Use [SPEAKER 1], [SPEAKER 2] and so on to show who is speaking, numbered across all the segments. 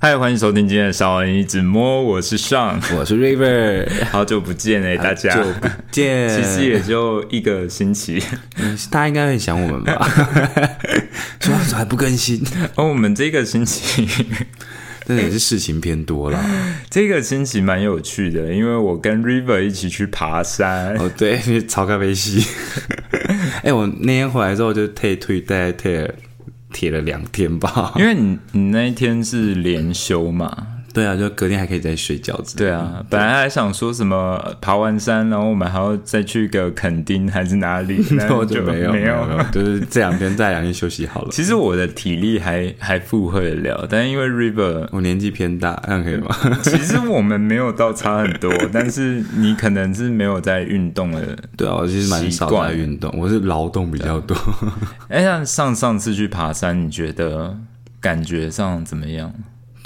[SPEAKER 1] 嗨，欢迎收听今天的少人一直摸，我是上，
[SPEAKER 2] 我是 River，
[SPEAKER 1] 好久不见哎，大家，
[SPEAKER 2] 好久不见，
[SPEAKER 1] 其实也就一个星期，
[SPEAKER 2] 大家应该会想我们吧？说怎么还不更新？
[SPEAKER 1] 哦，我们这个星期
[SPEAKER 2] 真 的也是事情偏多了。
[SPEAKER 1] 这个星期蛮有趣的，因为我跟 River 一起去爬山。
[SPEAKER 2] 哦，对，超咖啡西。哎，我那天回来之后就退退带退贴了两天吧，
[SPEAKER 1] 因为你你那一天是连休嘛。
[SPEAKER 2] 对啊，就隔天还可以再睡觉子。
[SPEAKER 1] 对啊，本来还想说什么爬完山，然后我们还要再去个垦丁还是哪里，
[SPEAKER 2] 然后就
[SPEAKER 1] 没有
[SPEAKER 2] 没有，就是这两天再两天休息好了。
[SPEAKER 1] 其实我的体力还还负荷得了，但因为 River
[SPEAKER 2] 我年纪偏大，这样可以吗？
[SPEAKER 1] 其实我们没有到差很多，但是你可能是没有在运动的。
[SPEAKER 2] 对啊，我其实蛮少在运动，我是劳动比较多。
[SPEAKER 1] 哎，像上上次去爬山，你觉得感觉上怎么样？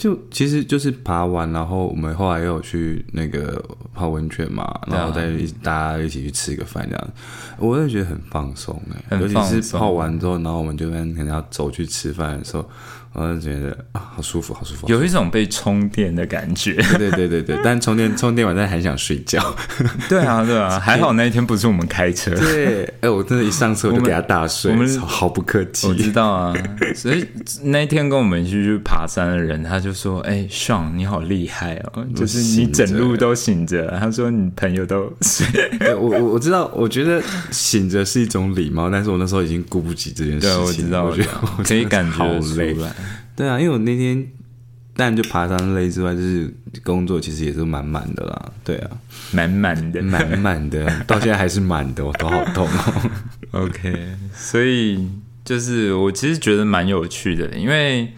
[SPEAKER 2] 就其实就是爬完，然后我们后来又有去那个泡温泉嘛，然后再大家一起去吃个饭这样，我也觉得很放松哎，尤其是泡完之后，然后我们就跟可能要走去吃饭的时候。我就觉得啊，好舒服，好舒服，
[SPEAKER 1] 有一种被充电的感觉。
[SPEAKER 2] 对对对对，但充电充电完，但还想睡觉。
[SPEAKER 1] 对 啊对啊，还好那一天不是我们开车。
[SPEAKER 2] 对，哎，我真的，一上车我就给他大睡，我们好不客气。
[SPEAKER 1] 我知道啊，所以那一天跟我们一起去爬山的人，他就说：“哎，Sean，你好厉害哦，就是你整路都醒着。”他说：“你朋友都睡。”
[SPEAKER 2] 我我我知道，我觉得醒着是一种礼貌，但是我那时候已经顾不及这件事情。
[SPEAKER 1] 对，我知道，我觉得可以感觉
[SPEAKER 2] 好累。对啊，因为我那天，但就爬山累之外，就是工作其实也是满满的啦。对啊，
[SPEAKER 1] 满满的，
[SPEAKER 2] 满满的，到现在还是满的，我头好痛哦。
[SPEAKER 1] OK，所以就是我其实觉得蛮有趣的，因为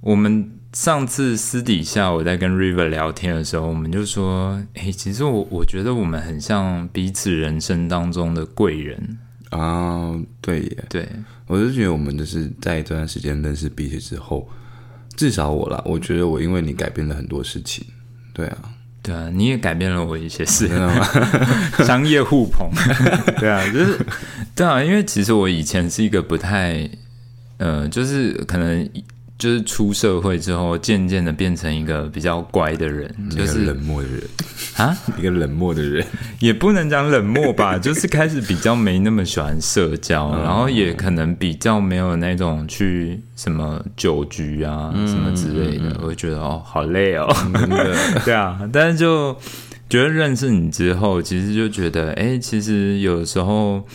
[SPEAKER 1] 我们上次私底下我在跟 River 聊天的时候，我们就说，哎，其实我我觉得我们很像彼此人生当中的贵人。
[SPEAKER 2] 啊，对耶，
[SPEAKER 1] 对，
[SPEAKER 2] 我就觉得我们就是在这段时间认识彼此之后，至少我啦，我觉得我因为你改变了很多事情，对啊，
[SPEAKER 1] 对啊，你也改变了我一些事，商业互捧，对啊，就是对啊，因为其实我以前是一个不太，呃，就是可能。就是出社会之后，渐渐的变成一个比较乖的人，就是
[SPEAKER 2] 冷漠的人
[SPEAKER 1] 啊，
[SPEAKER 2] 一个冷漠的人，
[SPEAKER 1] 也不能讲冷漠吧，就是开始比较没那么喜欢社交，然后也可能比较没有那种去什么酒局啊什么之类的，我会觉得哦，好累哦，对啊，但是就觉得认识你之后，其实就觉得，哎，其实有时候。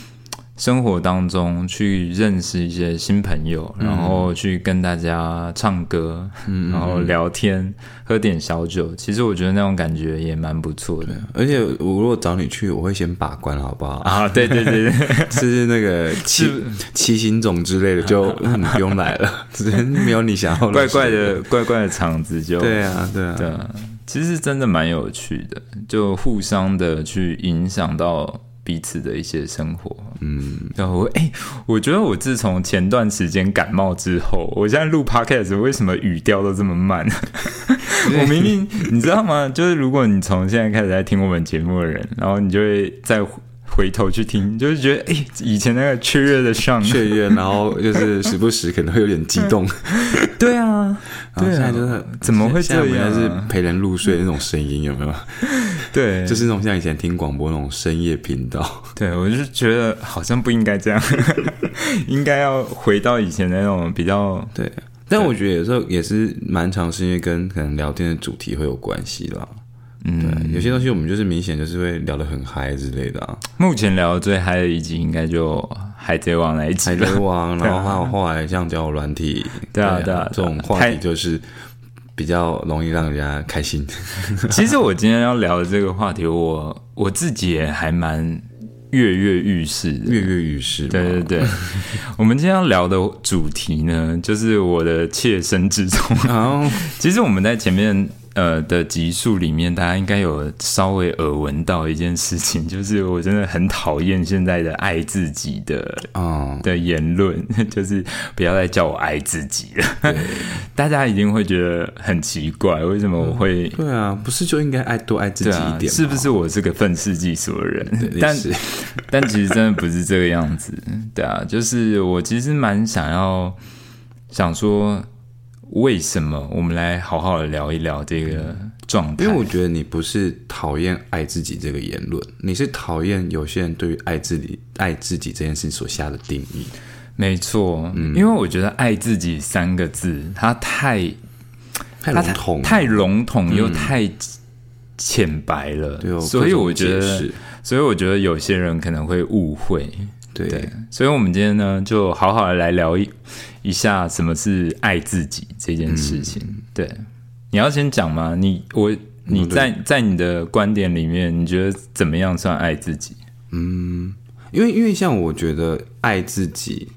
[SPEAKER 1] 生活当中去认识一些新朋友，然后去跟大家唱歌，然后聊天，喝点小酒。其实我觉得那种感觉也蛮不错的。
[SPEAKER 2] 而且我如果找你去，我会先把关，好不好？
[SPEAKER 1] 啊，对对对对，
[SPEAKER 2] 是那个七七星种之类的，就 不用来了。没有你想要
[SPEAKER 1] 怪怪的怪怪的场子，就
[SPEAKER 2] 对啊对啊
[SPEAKER 1] 对啊。其实真的蛮有趣的，就互相的去影响到。彼此的一些生活，嗯，然后哎，我觉得我自从前段时间感冒之后，我现在录 podcast 为什么语调都这么慢？我明明你知道吗？就是如果你从现在开始在听我们节目的人，然后你就会在。回头去听，就是觉得哎，以前那个雀跃的上
[SPEAKER 2] 雀跃，然后就是时不时可能会有点激动。
[SPEAKER 1] 对啊，
[SPEAKER 2] 对啊，就是
[SPEAKER 1] 怎么会这样？
[SPEAKER 2] 是陪人入睡那种声音，有没有？
[SPEAKER 1] 对，
[SPEAKER 2] 就是那种像以前听广播那种深夜频道。
[SPEAKER 1] 对，我就觉得好像不应该这样，应该要回到以前那种比较
[SPEAKER 2] 对。但我觉得有时候也是蛮长时间跟可能聊天的主题会有关系啦。嗯，有些东西我们就是明显就是会聊得很嗨之类的啊。
[SPEAKER 1] 目前聊的最嗨的一集应该就《海贼王》那一集，《
[SPEAKER 2] 海贼王》，然后还有后来像叫软体，
[SPEAKER 1] 对啊对啊，
[SPEAKER 2] 这种话题就是比较容易让人家开心。
[SPEAKER 1] 其实我今天要聊的这个话题，我我自己也还蛮跃跃欲试，
[SPEAKER 2] 跃跃欲试。
[SPEAKER 1] 对对对，我们今天要聊的主题呢，就是我的切身之痛。其实我们在前面。呃的集数里面，大家应该有稍微耳闻到一件事情，就是我真的很讨厌现在的爱自己的啊的言论，就是不要再叫我爱自己了。大家一定会觉得很奇怪，为什么我会？
[SPEAKER 2] 对啊，不是就应该爱多爱自己一点？
[SPEAKER 1] 是不是我是个愤世嫉俗的人？但但其实真的不是这个样子。对啊，就是我其实蛮想要想说。为什么？我们来好好的聊一聊这个状态。
[SPEAKER 2] 因为我觉得你不是讨厌爱自己这个言论，你是讨厌有些人对于爱自己、爱自己这件事所下的定义。
[SPEAKER 1] 没错，因为我觉得“爱自己”三个字，它太
[SPEAKER 2] 太笼统，
[SPEAKER 1] 太笼统又太浅白了。所以我觉得，所以我觉得有些人可能会误会。对，所以，我们今天呢，就好好的来聊一一下什么是爱自己这件事情。对，你要先讲吗？你我你在在你的观点里面，你觉得怎么样算爱自己？
[SPEAKER 2] 嗯，因为因为像我觉得爱自己。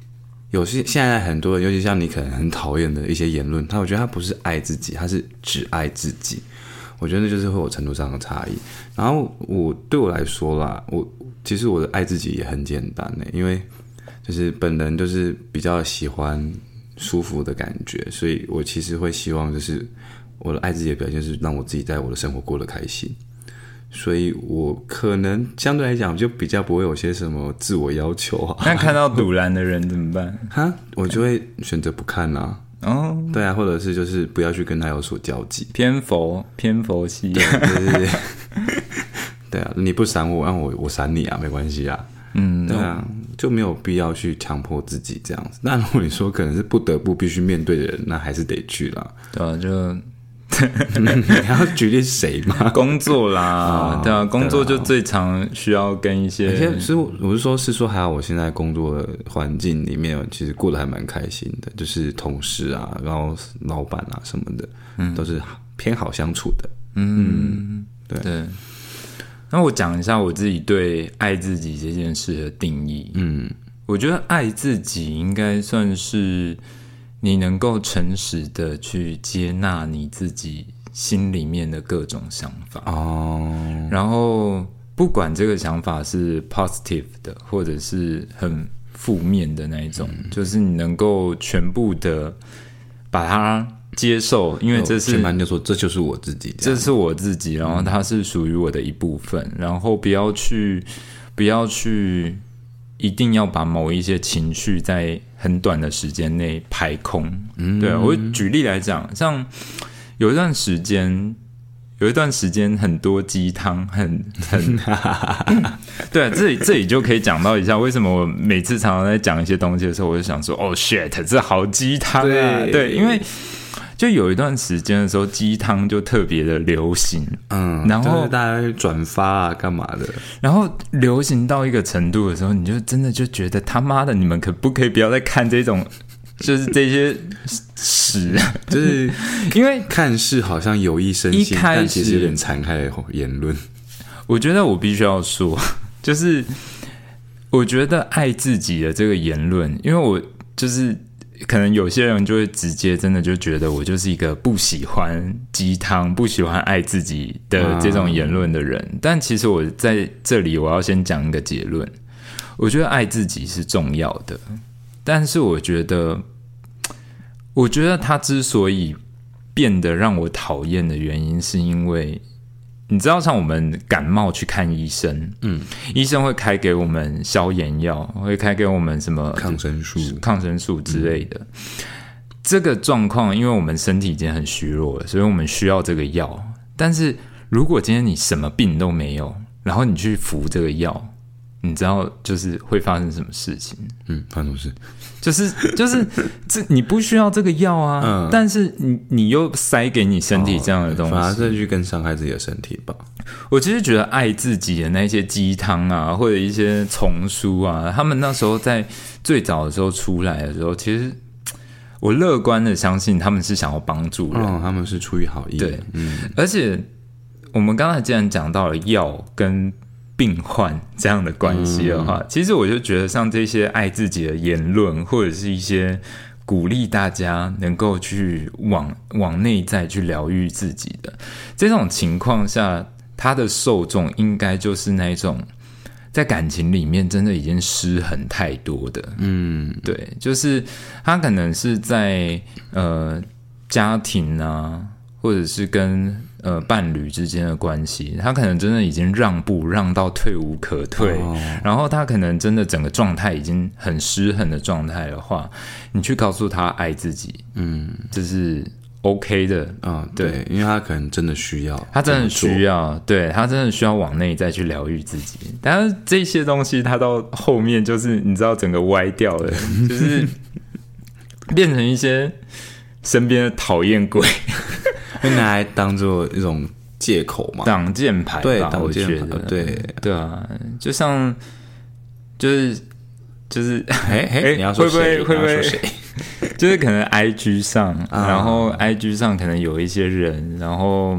[SPEAKER 2] 有些现在很多，尤其像你可能很讨厌的一些言论，他我觉得他不是爱自己，他是只爱自己。我觉得那就是会有程度上的差异。然后我对我来说啦，我其实我的爱自己也很简单呢，因为就是本人就是比较喜欢舒服的感觉，所以我其实会希望就是我的爱自己的表现是让我自己在我的生活过得开心。所以我可能相对来讲就比较不会有些什么自我要求啊。
[SPEAKER 1] 那看到堵拦的人怎么办？
[SPEAKER 2] 哈，我就会选择不看呐。哦，对啊，或者是就是不要去跟他有所交集。
[SPEAKER 1] 偏佛偏佛系。
[SPEAKER 2] 对对对。对啊，你不闪我，让我我闪你啊，没关系啊。嗯，对啊，就没有必要去强迫自己这样子。那如果你说可能是不得不必须面对的人，那还是得去了。
[SPEAKER 1] 对啊，就。
[SPEAKER 2] 你要举例谁吗？
[SPEAKER 1] 工作啦，对啊，工作就最常需要跟一些。
[SPEAKER 2] 其实我是说，是说，还好我现在工作的环境里面，其实过得还蛮开心的，就是同事啊，然后老板啊什么的，嗯，都是偏好相处的。嗯，对对。
[SPEAKER 1] 那我讲一下我自己对爱自己这件事的定义。嗯，我觉得爱自己应该算是。你能够诚实的去接纳你自己心里面的各种想法哦，然后不管这个想法是 positive 的，或者是很负面的那一种，就是你能够全部的把它接受，因为这是
[SPEAKER 2] 全盘就说这就是我自己，
[SPEAKER 1] 这是我自己，然后它是属于我的一部分，然后不要去不要去。一定要把某一些情绪在很短的时间内排空。嗯，对我举例来讲，像有一段时间，有一段时间很多鸡汤，很很 对，这里这里就可以讲到一下，为什么我每次常常在讲一些东西的时候，我就想说，哦，shit，这好鸡汤啊，对，因为。就有一段时间的时候，鸡汤就特别的流行，
[SPEAKER 2] 嗯，然后大家转发啊，干嘛的？
[SPEAKER 1] 然后流行到一个程度的时候，你就真的就觉得他妈的，你们可不可以不要再看这种，就是这些屎，
[SPEAKER 2] 就是
[SPEAKER 1] 因为
[SPEAKER 2] 看似好像有益身心，但其实有点残害的言论。
[SPEAKER 1] 我觉得我必须要说，就是我觉得爱自己的这个言论，因为我就是。可能有些人就会直接真的就觉得我就是一个不喜欢鸡汤、不喜欢爱自己的这种言论的人。但其实我在这里我要先讲一个结论：我觉得爱自己是重要的，但是我觉得，我觉得他之所以变得让我讨厌的原因，是因为。你知道，像我们感冒去看医生，嗯，医生会开给我们消炎药，会开给我们什么
[SPEAKER 2] 抗生素、
[SPEAKER 1] 抗生素之类的。这个状况，因为我们身体已经很虚弱了，所以我们需要这个药。但是如果今天你什么病都没有，然后你去服这个药。你知道就是会发生什么事情？
[SPEAKER 2] 嗯，发生什么事？
[SPEAKER 1] 就是就是这你不需要这个药啊，嗯，但是你你又塞给你身体这样的东西，
[SPEAKER 2] 反而是去更伤害自己的身体吧。
[SPEAKER 1] 我其实觉得爱自己的那些鸡汤啊，或者一些丛书啊，他们那时候在最早的时候出来的时候，其实我乐观的相信他们是想要帮助人，
[SPEAKER 2] 他们是出于好意。
[SPEAKER 1] 对，嗯，而且我们刚才既然讲到了药跟。病患这样的关系的话，其实我就觉得像这些爱自己的言论，或者是一些鼓励大家能够去往往内在去疗愈自己的这种情况下，他的受众应该就是那种在感情里面真的已经失衡太多的。嗯，对，就是他可能是在呃家庭啊，或者是跟呃伴侣之间的关系，他可能真的已经让步让到退无可退，然后他可能真的整个状态已经很失衡的状态的话，你去告诉他爱自己，嗯，这是 OK 的，
[SPEAKER 2] 嗯，对，因为他可能真的需要，
[SPEAKER 1] 他真的需要，对他真的需要往内再去疗愈自己，但是这些东西他到后面就是你知道整个歪掉了，就是变成一些身边的讨厌鬼。
[SPEAKER 2] 会拿来当做一种借口嘛？
[SPEAKER 1] 挡箭牌，
[SPEAKER 2] 对，
[SPEAKER 1] 我觉得，
[SPEAKER 2] 对，
[SPEAKER 1] 对啊，就像，就是就是，
[SPEAKER 2] 哎哎，你要说
[SPEAKER 1] 谁？会不会
[SPEAKER 2] 谁？
[SPEAKER 1] 就是可能 I G 上，然后 I G 上可能有一些人，然后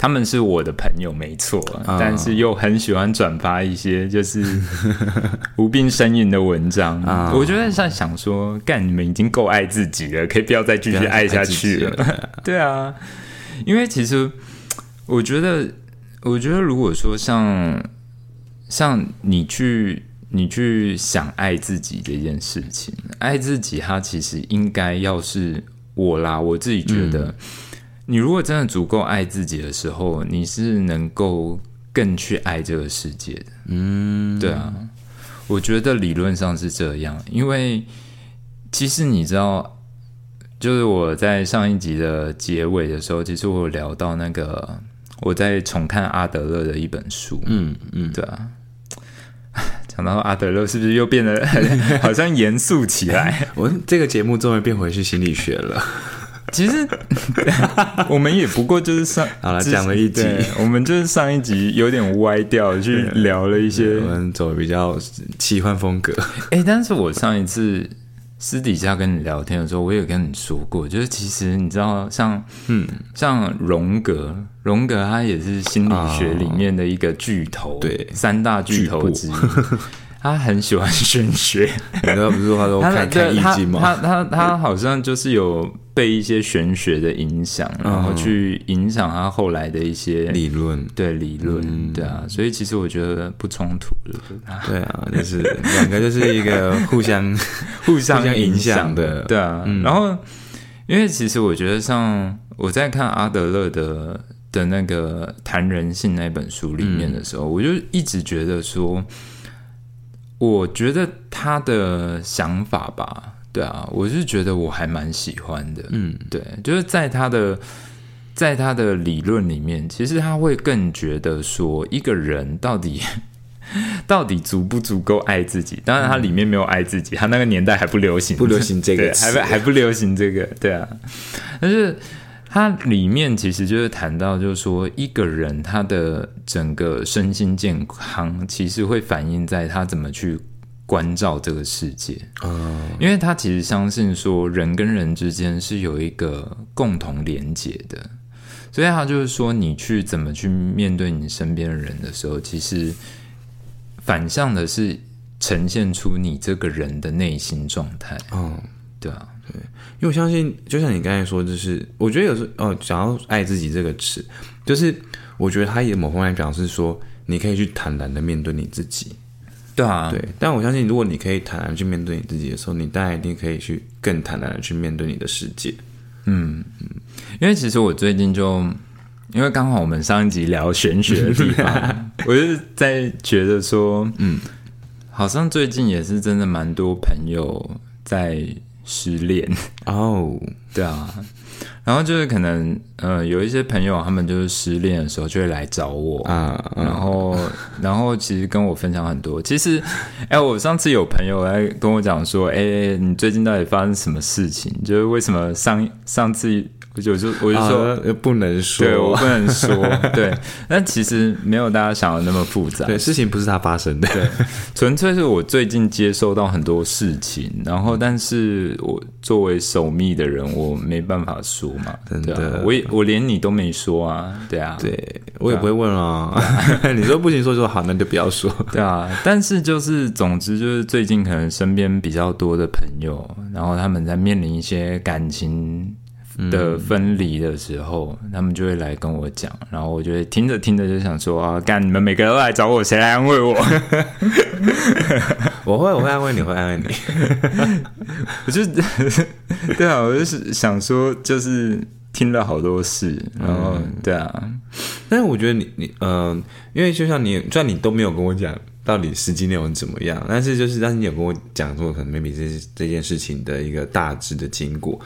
[SPEAKER 1] 他们是我的朋友，没错，但是又很喜欢转发一些就是 无病呻吟的文章。我觉得在想说，干你们已经够爱自己了，可以不要再继续爱下去了。对啊。因为其实，我觉得，我觉得，如果说像像你去你去想爱自己这件事情，爱自己，它其实应该要是我啦。我自己觉得，你如果真的足够爱自己的时候，你是能够更去爱这个世界的。嗯，对啊，我觉得理论上是这样。因为其实你知道。就是我在上一集的结尾的时候，其实我有聊到那个我在重看阿德勒的一本书，嗯嗯，对啊，讲到阿德勒是不是又变得 好像严肃起来？
[SPEAKER 2] 我这个节目终于变回去心理学了。
[SPEAKER 1] 其实 我们也不过就是上
[SPEAKER 2] 好了讲了一集，
[SPEAKER 1] 我们就是上一集有点歪掉去聊了一些，
[SPEAKER 2] 我们走比较奇幻风格。
[SPEAKER 1] 哎，但是我上一次。私底下跟你聊天的时候，我也跟你说过，就是其实你知道，像嗯，像荣格，荣格他也是心理学里面的一个巨头，
[SPEAKER 2] 对，
[SPEAKER 1] 三大巨头之一。他很喜欢玄学，
[SPEAKER 2] 他不是说他都看看易经吗？
[SPEAKER 1] 他他他好像就是有被一些玄学的影响，然后去影响他后来的一些
[SPEAKER 2] 理论，
[SPEAKER 1] 对理论，对啊，所以其实我觉得不冲突
[SPEAKER 2] 对啊，就是两个就是一个互相
[SPEAKER 1] 互相影
[SPEAKER 2] 响
[SPEAKER 1] 的，对啊。然后，因为其实我觉得，像我在看阿德勒的的那个谈人性那本书里面的时候，我就一直觉得说。我觉得他的想法吧，对啊，我是觉得我还蛮喜欢的，嗯，对，就是在他的在他的理论里面，其实他会更觉得说，一个人到底 到底足不足够爱自己？当然，他里面没有爱自己，他那个年代还不流行，
[SPEAKER 2] 不流行这个，
[SPEAKER 1] 还不还不流行这个，对啊，但是。它里面其实就是谈到，就是说一个人他的整个身心健康，其实会反映在他怎么去关照这个世界。嗯，因为他其实相信说人跟人之间是有一个共同连结的，所以他就是说你去怎么去面对你身边的人的时候，其实反向的是呈现出你这个人的内心状态。嗯，对啊。
[SPEAKER 2] 对，因为我相信，就像你刚才说，就是我觉得有时候哦，想要爱自己这个词，就是我觉得它也某方面表示说，你可以去坦然的面对你自己。
[SPEAKER 1] 对啊，
[SPEAKER 2] 对。但我相信，如果你可以坦然去面对你自己的时候，你当然一定可以去更坦然的去面对你的世界。
[SPEAKER 1] 嗯嗯，因为其实我最近就，因为刚好我们上一集聊玄学的地方，我就是在觉得说，嗯，好像最近也是真的蛮多朋友在。失恋哦，对啊，然后就是可能呃有一些朋友他们就是失恋的时候就会来找我啊，然后然后其实跟我分享很多。其实哎，我上次有朋友来跟我讲说，哎，你最近到底发生什么事情？就是为什么上上次。我就我就说
[SPEAKER 2] 不能说，
[SPEAKER 1] 对我不能说，对。但其实没有大家想的那么复杂，
[SPEAKER 2] 对，事情不是他发生的，
[SPEAKER 1] 对，纯粹是我最近接收到很多事情，然后，但是我作为守密的人，我没办法说嘛，
[SPEAKER 2] 真的，
[SPEAKER 1] 我也我连你都没说啊，对啊，
[SPEAKER 2] 对我也不会问啊，你说不行，说就好，那就不要说，
[SPEAKER 1] 对啊。但是就是，总之就是最近可能身边比较多的朋友，然后他们在面临一些感情。的分离的时候，他们就会来跟我讲，然后我就会听着听着就想说啊，干你们每个人都来找我，谁来安慰我？
[SPEAKER 2] 我会，我会安慰你，会安慰你。
[SPEAKER 1] 我就 对啊，我就是想说，就是听了好多事，然后对啊，
[SPEAKER 2] 但是我觉得你你嗯，因为就像你，虽然你都没有跟我讲到底实际内容怎么样，但是就是但是你有跟我讲说，可能 maybe 这这件事情的一个大致的经过，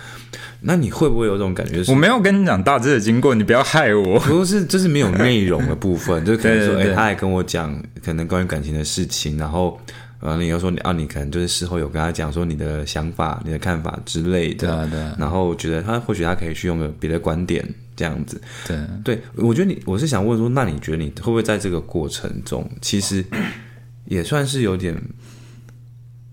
[SPEAKER 2] 那你会不会有种感觉？
[SPEAKER 1] 我没有跟你讲大致的经过，你不要害我。
[SPEAKER 2] 不是，就是没有内容的部分，就是可能说，哎，他还跟我讲可能关于感情的事情，然后。然后你又说你啊，你可能就是事后有跟他讲说你的想法、你的看法之类的，
[SPEAKER 1] 对对。
[SPEAKER 2] 然后觉得他或许他可以去用个别的观点这样子，
[SPEAKER 1] 对
[SPEAKER 2] 对。我觉得你，我是想问说，那你觉得你会不会在这个过程中，其实也算是有点。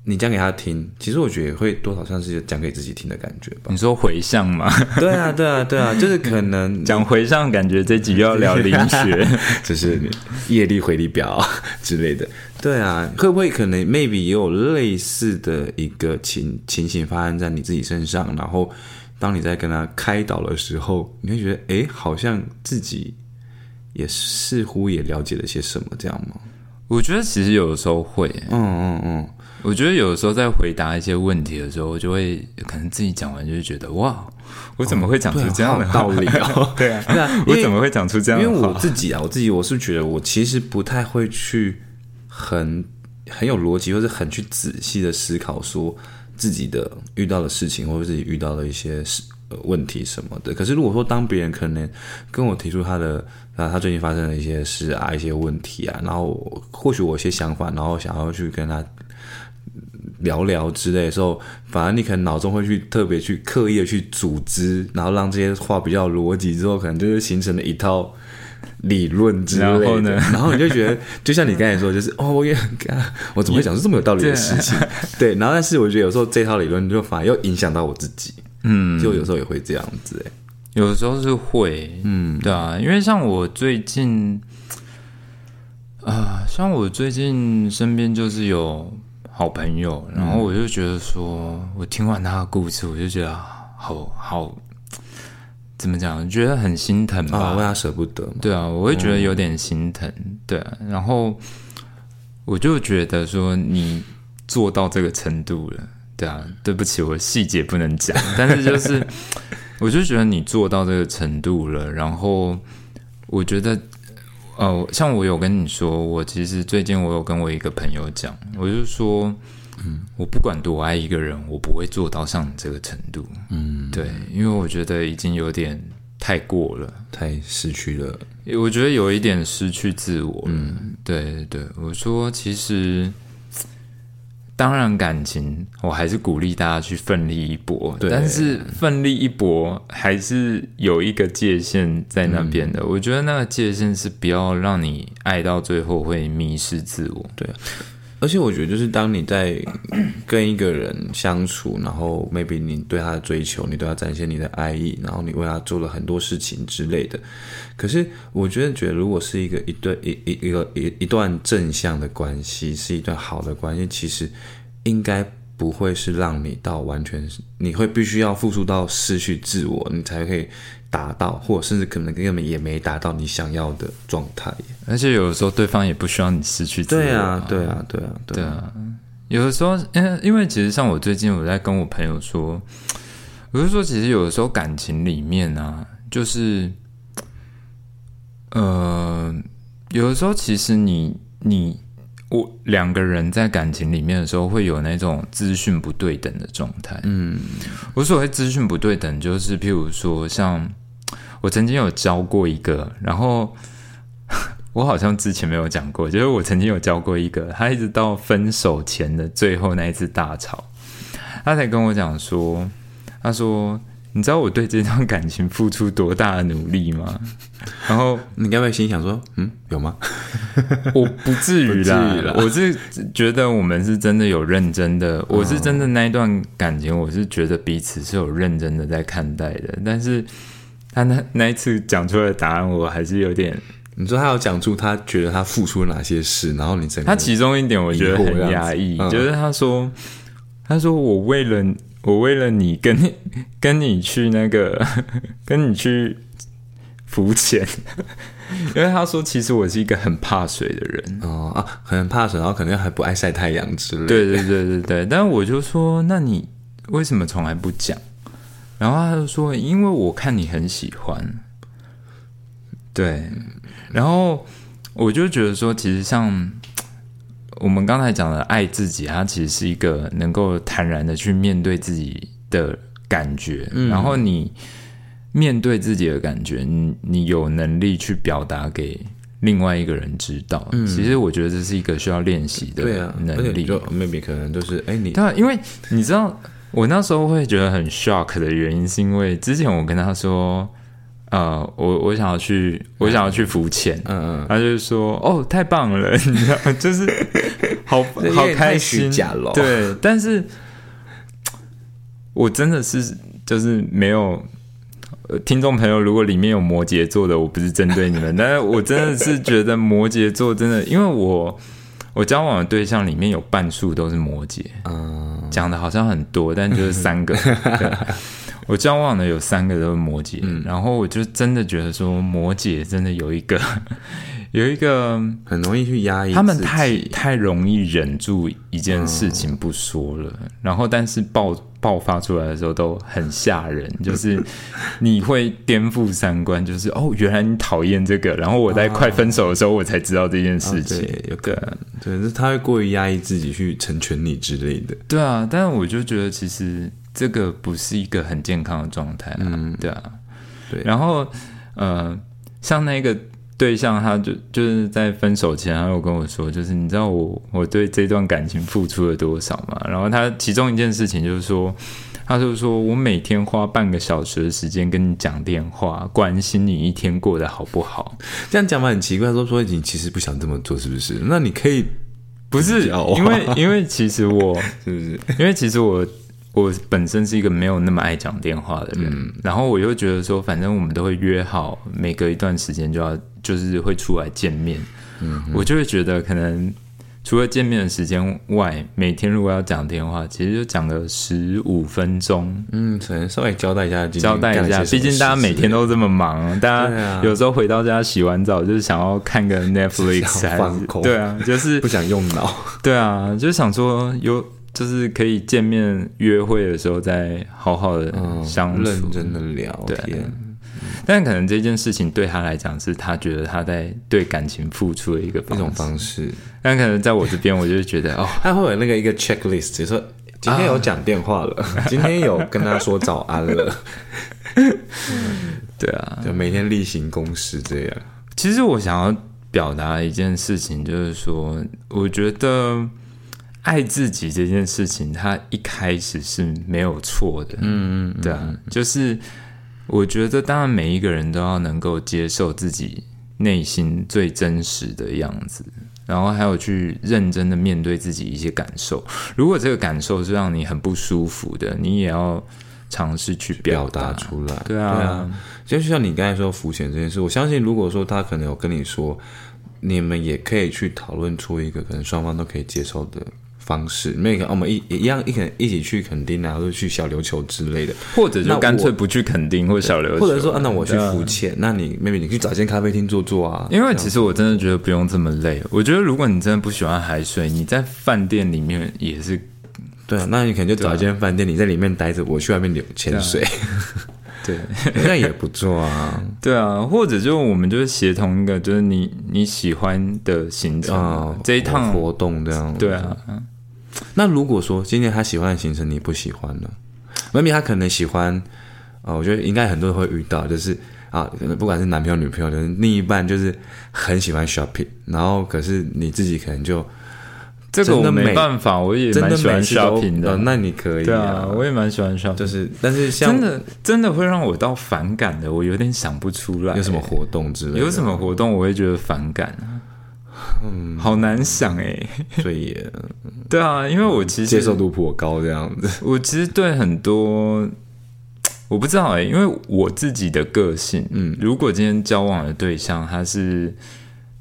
[SPEAKER 2] 你讲给他听，其实我觉得也会多少算是讲给自己听的感觉吧。
[SPEAKER 1] 你说回向吗？
[SPEAKER 2] 对啊，对啊，对啊，就是可能
[SPEAKER 1] 讲回向，感觉这集又要聊灵学，
[SPEAKER 2] 就是业力回力表之类的。对啊，会不会可能 maybe 也有类似的一个情情形发生在你自己身上？然后当你在跟他开导的时候，你会觉得哎，好像自己也似乎也了解了些什么，这样吗？
[SPEAKER 1] 我觉得其实有的时候会，
[SPEAKER 2] 嗯嗯嗯。
[SPEAKER 1] 我觉得有的时候在回答一些问题的时候，我就会可能自己讲完就会觉得哇，我怎么会讲出这样的
[SPEAKER 2] 道理
[SPEAKER 1] 啊？对啊，我怎么会讲出这样？
[SPEAKER 2] 因为我自己啊，我自己我是觉得我其实不太会去很很有逻辑，或者很去仔细的思考说自己的遇到的事情，或者自己遇到的一些事问题什么的。可是如果说当别人可能跟我提出他的啊，他最近发生的一些事啊，一些问题啊，然后或许我有些想法，然后想要去跟他。聊聊之类的时候，反而你可能脑中会去特别去刻意的去组织，然后让这些话比较逻辑，之后可能就是形成了一套理论之类的。然后你就觉得，就像你刚才说，就是哦，我也我怎么会讲出这么有道理的事情？对。然后，但是我觉得有时候这套理论就反而又影响到我自己。嗯，就有时候也会这样子。哎，
[SPEAKER 1] 有的时候是会，嗯，对啊，因为像我最近啊，像我最近身边就是有。好朋友，然后我就觉得说，我听完他的故事，我就觉得好好，怎么讲？觉得很心疼吧，
[SPEAKER 2] 为他舍不得。
[SPEAKER 1] 对啊，我会觉得有点心疼。对，然后我就觉得说，你做到这个程度了，对啊，对不起，我细节不能讲，但是就是，我就觉得你做到这个程度了，然后我觉得。哦，像我有跟你说，我其实最近我有跟我一个朋友讲，我就说，嗯，我不管多爱一个人，我不会做到像你这个程度，嗯，对，因为我觉得已经有点太过了，
[SPEAKER 2] 太失去了，
[SPEAKER 1] 我觉得有一点失去自我，嗯，对对，我说其实。当然，感情我还是鼓励大家去奋力一搏，但是奋力一搏还是有一个界限在那边的。我觉得那个界限是不要让你爱到最后会迷失自我。
[SPEAKER 2] 对。而且我觉得，就是当你在 跟一个人相处，然后 maybe 你对他的追求，你都要展现你的爱意，然后你为他做了很多事情之类的。可是，我觉得，觉得如果是一个一对一一一个一一段正向的关系，是一段好的关系，其实应该。不会是让你到完全，你会必须要付出到失去自我，你才可以达到，或者甚至可能根本也没达到你想要的状态。
[SPEAKER 1] 而且有的时候对方也不需要你失去自我。
[SPEAKER 2] 对啊，对啊，对啊，
[SPEAKER 1] 对啊。有的时候，因为因为其实像我最近我在跟我朋友说，我就说，其实有的时候感情里面啊，就是，呃，有的时候其实你你。我两个人在感情里面的时候，会有那种资讯不对等的状态。嗯，我所谓资讯不对等，就是譬如说，像我曾经有教过一个，然后 我好像之前没有讲过，就是我曾经有教过一个，他一直到分手前的最后那一次大吵，他才跟我讲说，他说。你知道我对这段感情付出多大的努力吗？然后
[SPEAKER 2] 你该不会心想说，嗯，有吗？
[SPEAKER 1] 我不至于啦，我是觉得我们是真的有认真的，我是真的那一段感情，我是觉得彼此是有认真的在看待的。但是他那那一次讲出来的答案，我还是有点。
[SPEAKER 2] 你说他有讲出他觉得他付出了哪些事，然后你整
[SPEAKER 1] 他其中一点我觉得很压抑，就是他说，他说我为了。我为了你跟你 跟你去那个 跟你去浮潜，因为他说其实我是一个很怕水的人。
[SPEAKER 2] 哦啊，很怕水，然后可能还不爱晒太阳之类。
[SPEAKER 1] 对对对对对，但是我就说，那你为什么从来不讲？然后他就说，因为我看你很喜欢，对，然后我就觉得说，其实像我们刚才讲的爱自己，它其实是一个能够坦然的去面对自己的感觉，然后你面对自己的感觉，你你有能力去表达给。另外一个人知道，其实我觉得这是一个需要练习的能力。
[SPEAKER 2] 就 maybe 可能就是哎，你
[SPEAKER 1] 对，因为你知道，我那时候会觉得很 shock 的原因，是因为之前我跟他说，呃，我我想要去，我想要去浮潜，嗯嗯，他就说，哦，太棒了，你知道，就是 好好开心，对，但是我真的是就是没有。听众朋友，如果里面有摩羯座的，我不是针对你们，但是我真的是觉得摩羯座真的，因为我我交往的对象里面有半数都是摩羯，嗯，讲的好像很多，但就是三个，我交往的有三个都是摩羯，然后我就真的觉得说摩羯真的有一个。有一个
[SPEAKER 2] 很容易去压抑，
[SPEAKER 1] 他们太太容易忍住一件事情不说了，然后但是爆爆发出来的时候都很吓人，就是你会颠覆三观，就是哦，原来你讨厌这个，然后我在快分手的时候我才知道这件事情，
[SPEAKER 2] 有个对，是他会过于压抑自己去成全你之类的，
[SPEAKER 1] 对啊，但是我就觉得其实这个不是一个很健康的状态，嗯，对啊，对，然后呃，像那个。对象，他就就是在分手前，他有跟我说，就是你知道我我对这段感情付出了多少吗？然后他其中一件事情就是说，他就说我每天花半个小时的时间跟你讲电话，关心你一天过得好不好。
[SPEAKER 2] 这样讲法很奇怪，说说你其实不想这么做，是不是？那你可以
[SPEAKER 1] 不是因为因为其实我
[SPEAKER 2] 是不是？
[SPEAKER 1] 因为其实我。我本身是一个没有那么爱讲电话的人，然后我又觉得说，反正我们都会约好，每隔一段时间就要就是会出来见面，嗯，我就会觉得可能除了见面的时间外，每天如果要讲电话，其实就讲个十五分钟，
[SPEAKER 2] 嗯，可能稍微交代一下，
[SPEAKER 1] 交代一下，毕竟大家每天都这么忙，大家有时候回到家洗完澡就是想要看个 Netflix，对啊，就是
[SPEAKER 2] 不想用脑，
[SPEAKER 1] 对啊，就是想说有。就是可以见面约会的时候再好好的相处，
[SPEAKER 2] 认真的聊天。
[SPEAKER 1] 但可能这件事情对他来讲是他觉得他在对感情付出的一个
[SPEAKER 2] 一种方式。
[SPEAKER 1] 但可能在我这边，我就觉得 哦，
[SPEAKER 2] 他会有那个一个 checklist，就说今天有讲电话了，今天有跟他说早安了。
[SPEAKER 1] 对啊，
[SPEAKER 2] 就每天例行公事这样。
[SPEAKER 1] 其实我想要表达一件事情，就是说，我觉得。爱自己这件事情，它一开始是没有错的。嗯嗯，对啊，就是我觉得，当然每一个人都要能够接受自己内心最真实的样子，然后还有去认真的面对自己一些感受。如果这个感受是让你很不舒服的，你也要尝试去表达
[SPEAKER 2] 出来。
[SPEAKER 1] 对啊，对啊，
[SPEAKER 2] 就像你刚才说浮潜这件事，我相信，如果说他可能有跟你说，你们也可以去讨论出一个可能双方都可以接受的。方式，那个我们一一样一肯一起去垦丁啊，或者去小琉球之类的，
[SPEAKER 1] 或者就干脆不去垦丁或小琉球，
[SPEAKER 2] 或者说啊，那我去浮潜，那你 maybe 你去找间咖啡厅坐坐啊。
[SPEAKER 1] 因为其实我真的觉得不用这么累。我觉得如果你真的不喜欢海水，你在饭店里面也是，
[SPEAKER 2] 对啊，那你可能就找一间饭店，你在里面待着，我去外面流潜水，
[SPEAKER 1] 对，
[SPEAKER 2] 那也不错啊。
[SPEAKER 1] 对啊，或者就我们就是协同一个，就是你你喜欢的行程，这一趟
[SPEAKER 2] 活动这样，
[SPEAKER 1] 对啊。
[SPEAKER 2] 那如果说今天他喜欢的行程你不喜欢呢？maybe 他可能喜欢，啊，我觉得应该很多人会遇到，就是啊，不管是男朋友女朋友，就是另一半就是很喜欢 shopping，然后可是你自己可能就
[SPEAKER 1] 这个我没办法，我也蛮喜欢 shopping 的，
[SPEAKER 2] 那你可以
[SPEAKER 1] 对啊，我也蛮喜欢 shopping，
[SPEAKER 2] 就是但是像
[SPEAKER 1] 真的真的会让我到反感的，我有点想不出来。
[SPEAKER 2] 有什么活动之类，
[SPEAKER 1] 有什么活动我会觉得反感啊。嗯，好难想哎，
[SPEAKER 2] 所以
[SPEAKER 1] 对啊，因为我其实
[SPEAKER 2] 接受度颇高这样子。
[SPEAKER 1] 我其实对很多我不知道哎，因为我自己的个性，嗯，如果今天交往的对象他是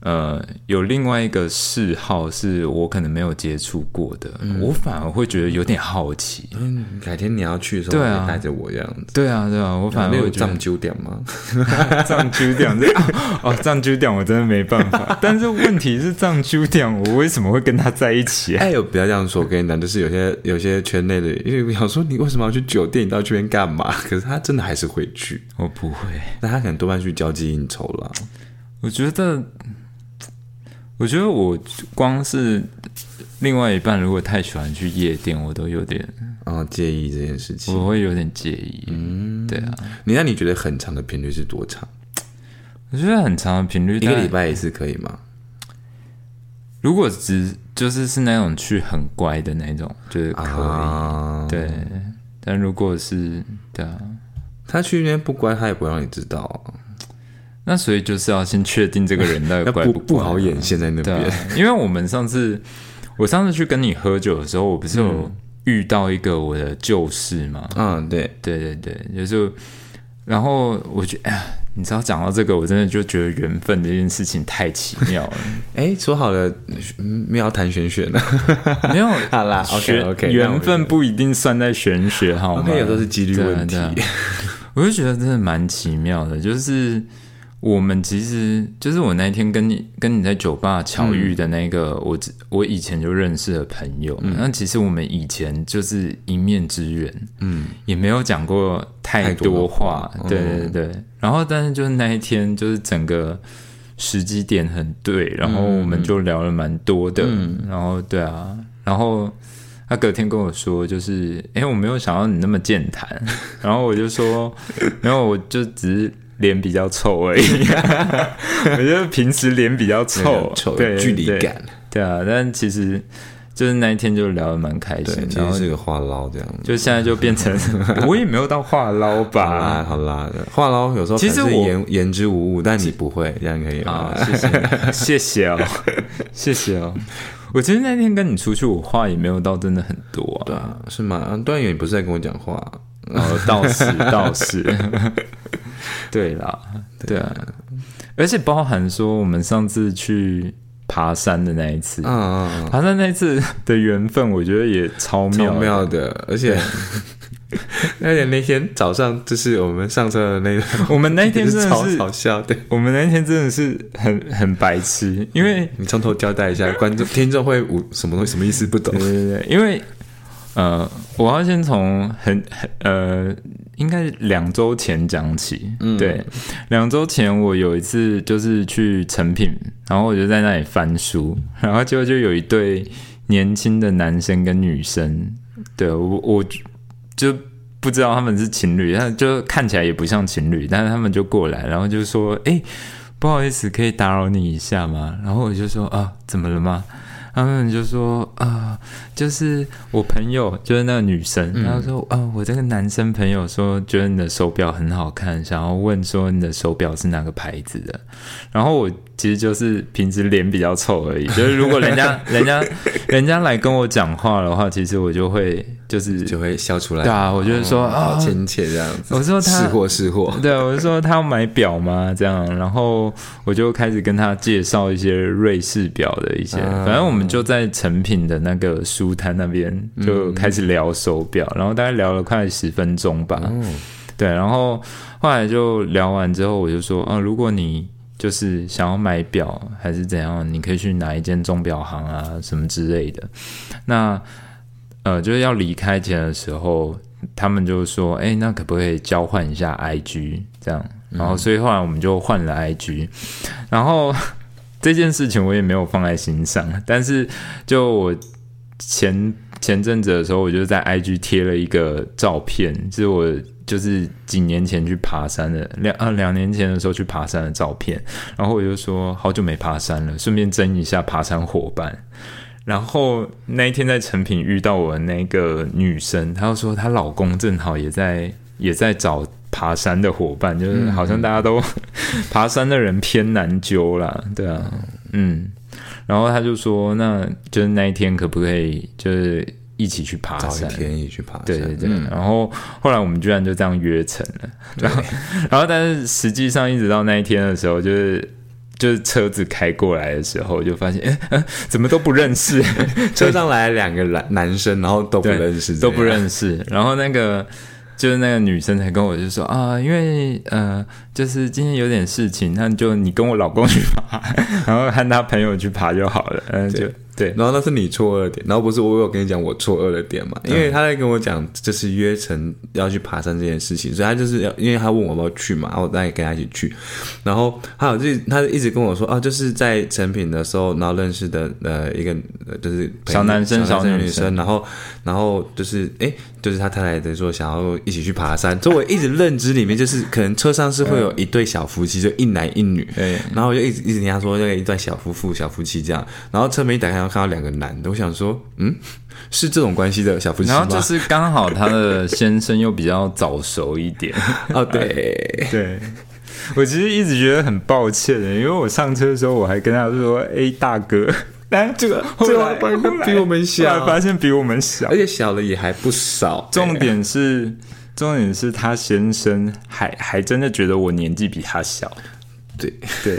[SPEAKER 1] 呃，有另外一个嗜好是我可能没有接触过的，我反而会觉得有点好奇。
[SPEAKER 2] 嗯，改天你要去的时候，
[SPEAKER 1] 对啊，
[SPEAKER 2] 带着我这样子。
[SPEAKER 1] 对啊，对啊，我反而有
[SPEAKER 2] 藏酒点吗？
[SPEAKER 1] 藏酒点这 哦，藏酒点我真的没办法。但是问题是藏酒点，我为什么会跟他在一起？
[SPEAKER 2] 哎，有不要这样说，我跟你讲，就是有些有些圈内的，因为我想说你为什么要去酒店？你到这边干嘛？可是他真的还是会去。
[SPEAKER 1] 我不会，
[SPEAKER 2] 那他可能多半去交际应酬了。
[SPEAKER 1] 我觉得。我觉得我光是另外一半如果太喜欢去夜店，我都有点
[SPEAKER 2] 啊介意这件事情。
[SPEAKER 1] 我会有点介意。嗯，对啊。
[SPEAKER 2] 你那你觉得很长的频率是多长？
[SPEAKER 1] 我觉得很长的频率，
[SPEAKER 2] 一个礼拜一次可以吗？
[SPEAKER 1] 如果只就是是那种去很乖的那种，就是可以。对，但如果是对啊，
[SPEAKER 2] 他去那边不乖，他也不让你知道。
[SPEAKER 1] 那所以就是要先确定这个人 的乖
[SPEAKER 2] 不不好演现在那边，
[SPEAKER 1] 因为我们上次我上次去跟你喝酒的时候，我不是有遇到一个我的旧事吗？
[SPEAKER 2] 嗯，对
[SPEAKER 1] 对对对，就是，然后我觉得，哎呀，你知道讲到这个，我真的就觉得缘分这件事情太奇妙了。
[SPEAKER 2] 哎，说好了，没有谈玄学呢？
[SPEAKER 1] 没有，
[SPEAKER 2] 好啦，OK OK，
[SPEAKER 1] 缘分不一定算在玄学，好吗？
[SPEAKER 2] 有时候是几率问题。
[SPEAKER 1] 我就觉得真的蛮奇妙的，就是。我们其实就是我那一天跟你跟你在酒吧巧遇的那个，我我以前就认识的朋友。那其实我们以前就是一面之缘，嗯，也没有讲过太多话，对对对。然后，但是就是那一天，就是整个时机点很对，然后我们就聊了蛮多的。然后，对啊，然后他隔天跟我说，就是哎，我没有想到你那么健谈。然后我就说，没有我就只是。脸比较臭而已，我觉得平时脸比较臭，对
[SPEAKER 2] 距离感，
[SPEAKER 1] 对啊，但其实就是那一天就聊得蛮开心，
[SPEAKER 2] 然后是个话唠这样，
[SPEAKER 1] 就现在就变成 我也没有到话唠吧，
[SPEAKER 2] 好啦，话唠有时候
[SPEAKER 1] 其实我
[SPEAKER 2] 言言之无物，但你不会这样可以
[SPEAKER 1] 吗？谢谢，谢谢哦，谢谢哦。我其实那天跟你出去，我话也没有到真的很多啊，
[SPEAKER 2] 对啊，是吗？段远不是在跟我讲话，
[SPEAKER 1] 哦，倒是倒是。对啦，对啊，而且包含说我们上次去爬山的那一次，嗯嗯爬山那一次的缘分，我觉得也超妙
[SPEAKER 2] 妙的，而且而且 那天早上就是我们上车的那个，
[SPEAKER 1] 我们那天真的
[SPEAKER 2] 是好笑，对，
[SPEAKER 1] 我们那天真的是很很白痴，因为
[SPEAKER 2] 你从头交代一下，观众 听众会无什么东西什么意思不懂，
[SPEAKER 1] 对对对，因为。呃，我要先从很很呃，应该两周前讲起。嗯，对，两周前我有一次就是去成品，然后我就在那里翻书，然后就就有一对年轻的男生跟女生，对我我就不知道他们是情侣，但就看起来也不像情侣，但是他们就过来，然后就说：“哎，不好意思，可以打扰你一下吗？”然后我就说：“啊，怎么了吗？”他们就说啊，就是我朋友，就是那个女生，她说啊，我这个男生朋友说，觉得你的手表很好看，想要问说你的手表是哪个牌子的。然后我其实就是平时脸比较臭而已，就是如果人家 人家人家来跟我讲话的话，其实我就会。就是
[SPEAKER 2] 就会笑出来，
[SPEAKER 1] 对啊，我就是说
[SPEAKER 2] 好亲切这样子。
[SPEAKER 1] 我说他
[SPEAKER 2] 是货是货，
[SPEAKER 1] 对，我就说他要买表吗？这样，然后我就开始跟他介绍一些瑞士表的一些，反正我们就在成品的那个书摊那边就开始聊手表，然后大概聊了快十分钟吧。对，然后后来就聊完之后，我就说啊，如果你就是想要买表还是怎样，你可以去哪一间钟表行啊，什么之类的。那呃，就是要离开前的时候，他们就说：“哎，那可不可以交换一下 IG 这样？”然后，所以后来我们就换了 IG。然后这件事情我也没有放在心上，但是就我前前阵子的时候，我就在 IG 贴了一个照片，是我就是几年前去爬山的两啊两年前的时候去爬山的照片。然后我就说好久没爬山了，顺便争一下爬山伙伴。然后那一天在成品遇到我那个女生，她说她老公正好也在也在找爬山的伙伴，就是好像大家都爬山的人偏难揪啦，对啊，嗯，然后她就说，那就是那一天可不可以就是一起去爬山？
[SPEAKER 2] 天一起去爬山，
[SPEAKER 1] 对对对。然后后来我们居然就这样约成了，然后。然后但是实际上一直到那一天的时候，就是。就是车子开过来的时候，就发现哎，怎么都不认识，
[SPEAKER 2] 车上来两个男男生，然后都不认识，
[SPEAKER 1] 都不认识，然后那个。就是那个女生才跟我就说啊，因为呃，就是今天有点事情，那就你跟我老公去爬，然后和他朋友去爬就好了，嗯，就。对，
[SPEAKER 2] 然后那是你错愕点，然后不是我有跟你讲我错愕的点嘛？因为他在跟我讲，就是约成要去爬山这件事情，所以他就是要，因为他问我要不要去嘛，然后我也跟他一起去。然后还有就他一直跟我说啊，就是在成品的时候，然后认识的呃一个就是
[SPEAKER 1] 小男生、小女
[SPEAKER 2] 生，然后然后就是哎，就是他太太在说想要一起去爬山。所以我一直认知里面就是可能车上是会有一对小夫妻，就一男一女。对，然后我就一直一直听他说那个一段小夫妇、小夫妻这样。然后车门一打开。看到两个男的，我想说，嗯，是这种关系的小夫妻
[SPEAKER 1] 然后就是刚好他的先生又比较早熟一点。
[SPEAKER 2] 哦，对
[SPEAKER 1] 对，我其实一直觉得很抱歉的，因为我上车的时候我还跟他说：“哎，大哥，
[SPEAKER 2] 但这个这个比我们小，
[SPEAKER 1] 发现比我们小，
[SPEAKER 2] 而且小了也还不少。
[SPEAKER 1] 重点是，重点是他先生还还真的觉得我年纪比他小。”
[SPEAKER 2] 对
[SPEAKER 1] 对，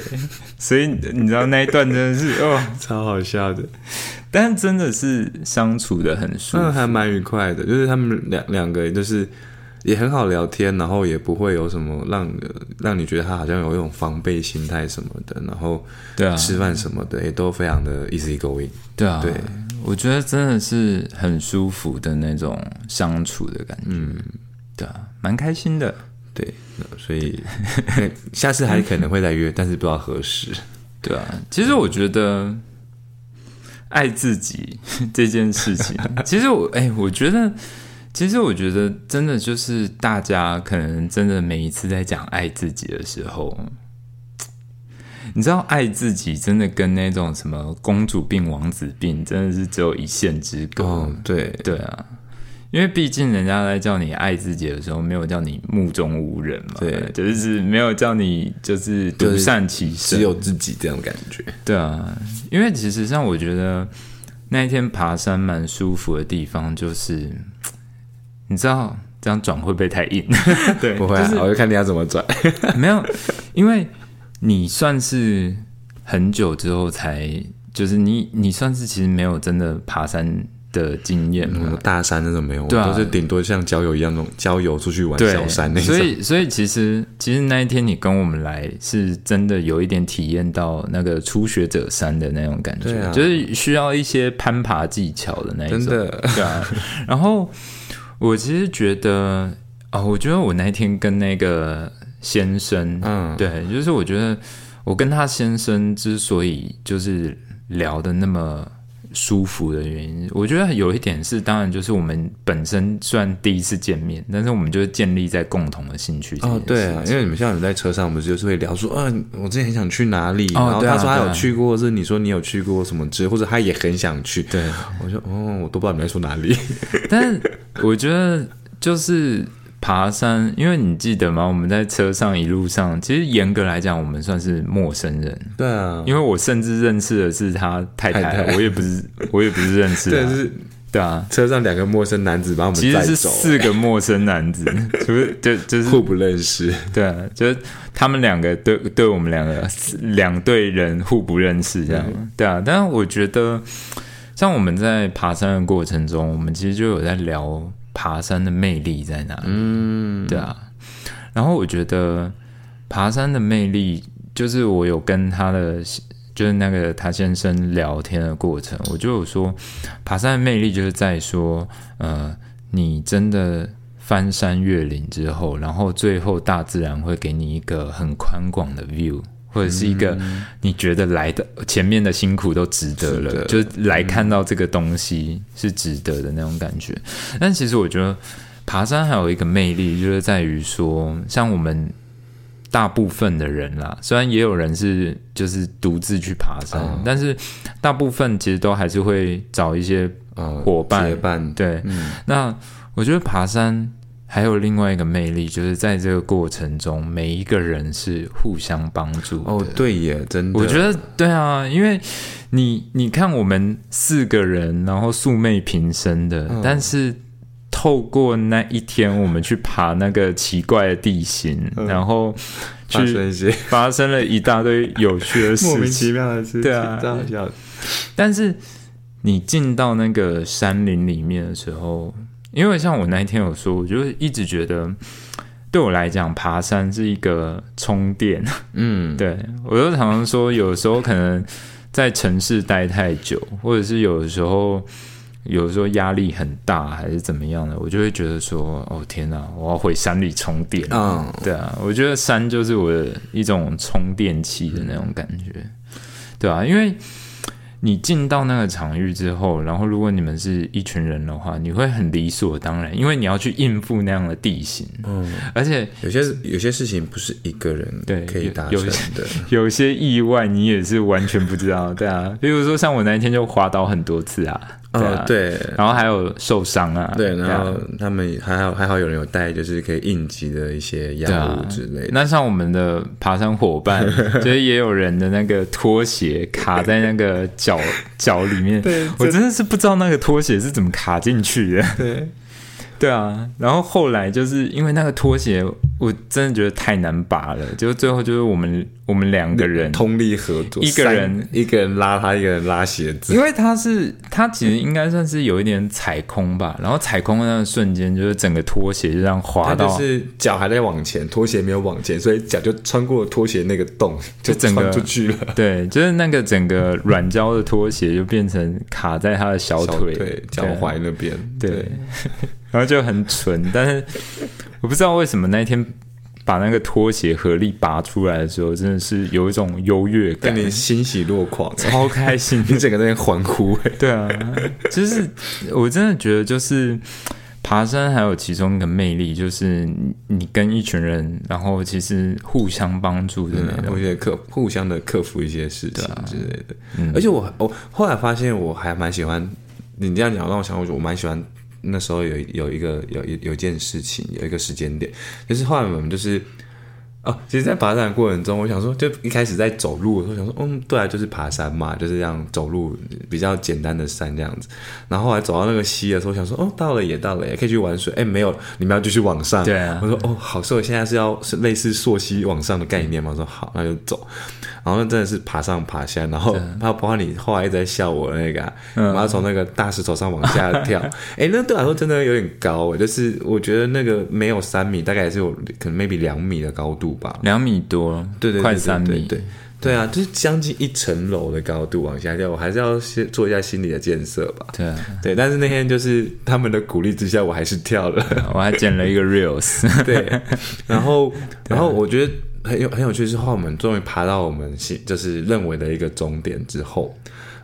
[SPEAKER 1] 所以你知道那一段真的是哦，
[SPEAKER 2] 超好笑的，
[SPEAKER 1] 但真的是相处的很舒服，
[SPEAKER 2] 还蛮愉快的。就是他们两两个，就是也很好聊天，然后也不会有什么让让你觉得他好像有一种防备心态什么的。然后
[SPEAKER 1] 对啊，
[SPEAKER 2] 吃饭什么的也都非常的 easy going。
[SPEAKER 1] 对啊，对，我觉得真的是很舒服的那种相处的感觉。嗯，对啊，蛮开心的。
[SPEAKER 2] 对，所以下次还可能会再约，但是不知道何时。
[SPEAKER 1] 对啊，其实我觉得爱自己这件事情，其实我哎，我觉得，其实我觉得真的就是大家可能真的每一次在讲爱自己的时候，你知道，爱自己真的跟那种什么公主病、王子病，真的是只有一线之隔。
[SPEAKER 2] 对，
[SPEAKER 1] 对啊。因为毕竟人家在叫你爱自己的时候，没有叫你目中无人嘛，
[SPEAKER 2] 对，
[SPEAKER 1] 就是没有叫你就是独善其身，
[SPEAKER 2] 只有自己这种感觉。
[SPEAKER 1] 对啊，因为其实像我觉得那一天爬山蛮舒服的地方，就是你知道这样转会不会太硬？对，
[SPEAKER 2] 不会，我就看你要怎么转。
[SPEAKER 1] 没有，因为你算是很久之后才，就是你你算是其实没有真的爬山。的经验，
[SPEAKER 2] 大山那种没有，都是顶多像郊游一样那种郊游出去玩小山那种。
[SPEAKER 1] 所以，所以其实其实那一天你跟我们来，是真的有一点体验到那个初学者山的那种感觉，就是需要一些攀爬技巧的那一种。对啊。然后我其实觉得哦，我觉得我那天跟那个先生，嗯，对，就是我觉得我跟他先生之所以就是聊的那么。舒服的原因，我觉得有一点是，当然就是我们本身虽然第一次见面，但是我们就是建立在共同的兴趣。
[SPEAKER 2] 哦，对啊，因为你们像你在车上，我们就是会聊说，嗯，我之前很想去哪里，然后他说他有去过，或者你说你有去过什么之类，或者他也很想去。
[SPEAKER 1] 对，
[SPEAKER 2] 我说哦，我都不知道你在说哪里。
[SPEAKER 1] 但我觉得就是。爬山，因为你记得吗？我们在车上一路上，其实严格来讲，我们算是陌生人。
[SPEAKER 2] 对啊，
[SPEAKER 1] 因为我甚至认识的是他太太，我也不是，我也不是认识。
[SPEAKER 2] 对，是，
[SPEAKER 1] 对啊。
[SPEAKER 2] 车上两个陌生男子把我们
[SPEAKER 1] 其实是四个陌生男子，就是就就是
[SPEAKER 2] 互不认识。
[SPEAKER 1] 对啊，就是他们两个对对我们两个两队人互不认识这样。对啊，但是我觉得，像我们在爬山的过程中，我们其实就有在聊。爬山的魅力在哪里？嗯，对啊。然后我觉得爬山的魅力，就是我有跟他的，就是那个他先生聊天的过程，我就有说，爬山的魅力就是在说，呃，你真的翻山越岭之后，然后最后大自然会给你一个很宽广的 view。或者是一个你觉得来的前面的辛苦都值得了，就来看到这个东西是值得的那种感觉。但其实我觉得爬山还有一个魅力，就是在于说，像我们大部分的人啦，虽然也有人是就是独自去爬山，但是大部分其实都还是会找一些伙伴
[SPEAKER 2] 伴。
[SPEAKER 1] 对，那我觉得爬山。还有另外一个魅力，就是在这个过程中，每一个人是互相帮助。
[SPEAKER 2] 哦，对耶，真的，
[SPEAKER 1] 我觉得对啊，因为你你看，我们四个人，然后素昧平生的，但是。透过那一天，我们去爬那个奇怪的地形，然后
[SPEAKER 2] 发生一些
[SPEAKER 1] 发生了一大堆有趣的事情，莫
[SPEAKER 2] 名其妙的事情，
[SPEAKER 1] 对啊，但是你进到那个山林里面的时候，因为像我那一天有说，我就一直觉得。对我来讲，爬山是一个充电。嗯，对我就常常说，有时候可能在城市待太久，或者是有的时候，有时候压力很大，还是怎么样的，我就会觉得说，哦天哪，我要回山里充电。嗯，对啊，我觉得山就是我的一种充电器的那种感觉，对啊，因为。你进到那个场域之后，然后如果你们是一群人的话，你会很理所当然，因为你要去应付那样的地形。嗯，而且
[SPEAKER 2] 有些有些事情不是一个人对可以达成的，
[SPEAKER 1] 有些意外你也是完全不知道，对啊。比如说像我那一天就滑倒很多次啊。
[SPEAKER 2] 哦，对，
[SPEAKER 1] 然后还有受伤啊，
[SPEAKER 2] 对，然后他们还好还好有人有带，就是可以应急的一些药物之类。
[SPEAKER 1] 那像我们的爬山伙伴，就是也有人的那个拖鞋卡在那个脚 脚里面，
[SPEAKER 2] 对
[SPEAKER 1] 我真的是不知道那个拖鞋是怎么卡进去的。
[SPEAKER 2] 对。
[SPEAKER 1] 对啊，然后后来就是因为那个拖鞋，我真的觉得太难拔了。就最后就是我们我们两个人
[SPEAKER 2] 通力合作，
[SPEAKER 1] 一个人
[SPEAKER 2] 一个人拉他，一个人拉鞋子。
[SPEAKER 1] 因为他是他其实应该算是有一点踩空吧，然后踩空的那个瞬间，就是整个拖鞋就这样滑到，
[SPEAKER 2] 是脚还在往前，拖鞋没有往前，所以脚就穿过拖鞋那个洞，就
[SPEAKER 1] 整个
[SPEAKER 2] 出去了。
[SPEAKER 1] 对，就是那个整个软胶的拖鞋就变成卡在他的小腿、
[SPEAKER 2] 脚踝那边。
[SPEAKER 1] 对。然后就很蠢，但是我不知道为什么那一天把那个拖鞋合力拔出来的时候，真的是有一种优越感，
[SPEAKER 2] 你欣喜若狂，
[SPEAKER 1] 超开心，
[SPEAKER 2] 你整个在欢呼。
[SPEAKER 1] 对啊，就是我真的觉得，就是爬山还有其中一个魅力，就是你跟一群人，然后其实互相帮助的那种，
[SPEAKER 2] 而且克互相的克服一些事情之类的。而且我我后来发现，我还蛮喜欢你这样讲，让我想，我我蛮喜欢。那时候有有一个有有有件事情，有一个时间点，就是后来我们就是哦，其实，在爬山的过程中，我想说，就一开始在走路的时候，想说，嗯，对啊，就是爬山嘛，就是这样走路比较简单的山这样子。然后后来走到那个溪的时候，想说，哦，到了也到了，也可以去玩水。哎，没有，你们要继续往上。
[SPEAKER 1] 对啊。
[SPEAKER 2] 我说，哦，好，所以现在是要是类似溯溪往上的概念嘛？我说好，那就走。然后真的是爬上爬下，然后包括你后来一直在笑我那个，我要从那个大石头上往下跳，哎，那对我来说真的有点高，就是我觉得那个没有三米，大概也是有可能 maybe 两米的高度吧，
[SPEAKER 1] 两米多，
[SPEAKER 2] 对对，
[SPEAKER 1] 快三米，
[SPEAKER 2] 对。对啊，就是将近一层楼的高度往下跳，我还是要先做一下心理的建设吧，
[SPEAKER 1] 对
[SPEAKER 2] 对，但是那天就是他们的鼓励之下，我还是跳了，
[SPEAKER 1] 我还剪了一个 reels，
[SPEAKER 2] 对，然后然后我觉得。很有很有趣，是后我们终于爬到我们心就是认为的一个终点之后，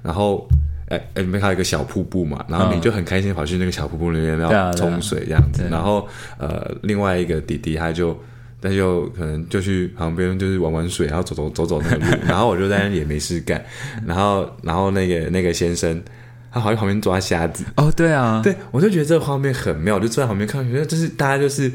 [SPEAKER 2] 然后哎哎，里面还有一个小瀑布嘛，然后你就很开心跑去那个小瀑布里面要冲水这样子，然后呃，另外一个弟弟他就他就可能就去旁边就是玩玩水，然后走走走走那个路，然后我就在那里也没事干，然后然后那个那个先生他好在旁边抓虾子。
[SPEAKER 1] 哦，对啊，
[SPEAKER 2] 对我就觉得这个画面很妙，就坐在旁边看，觉得就是大家就是。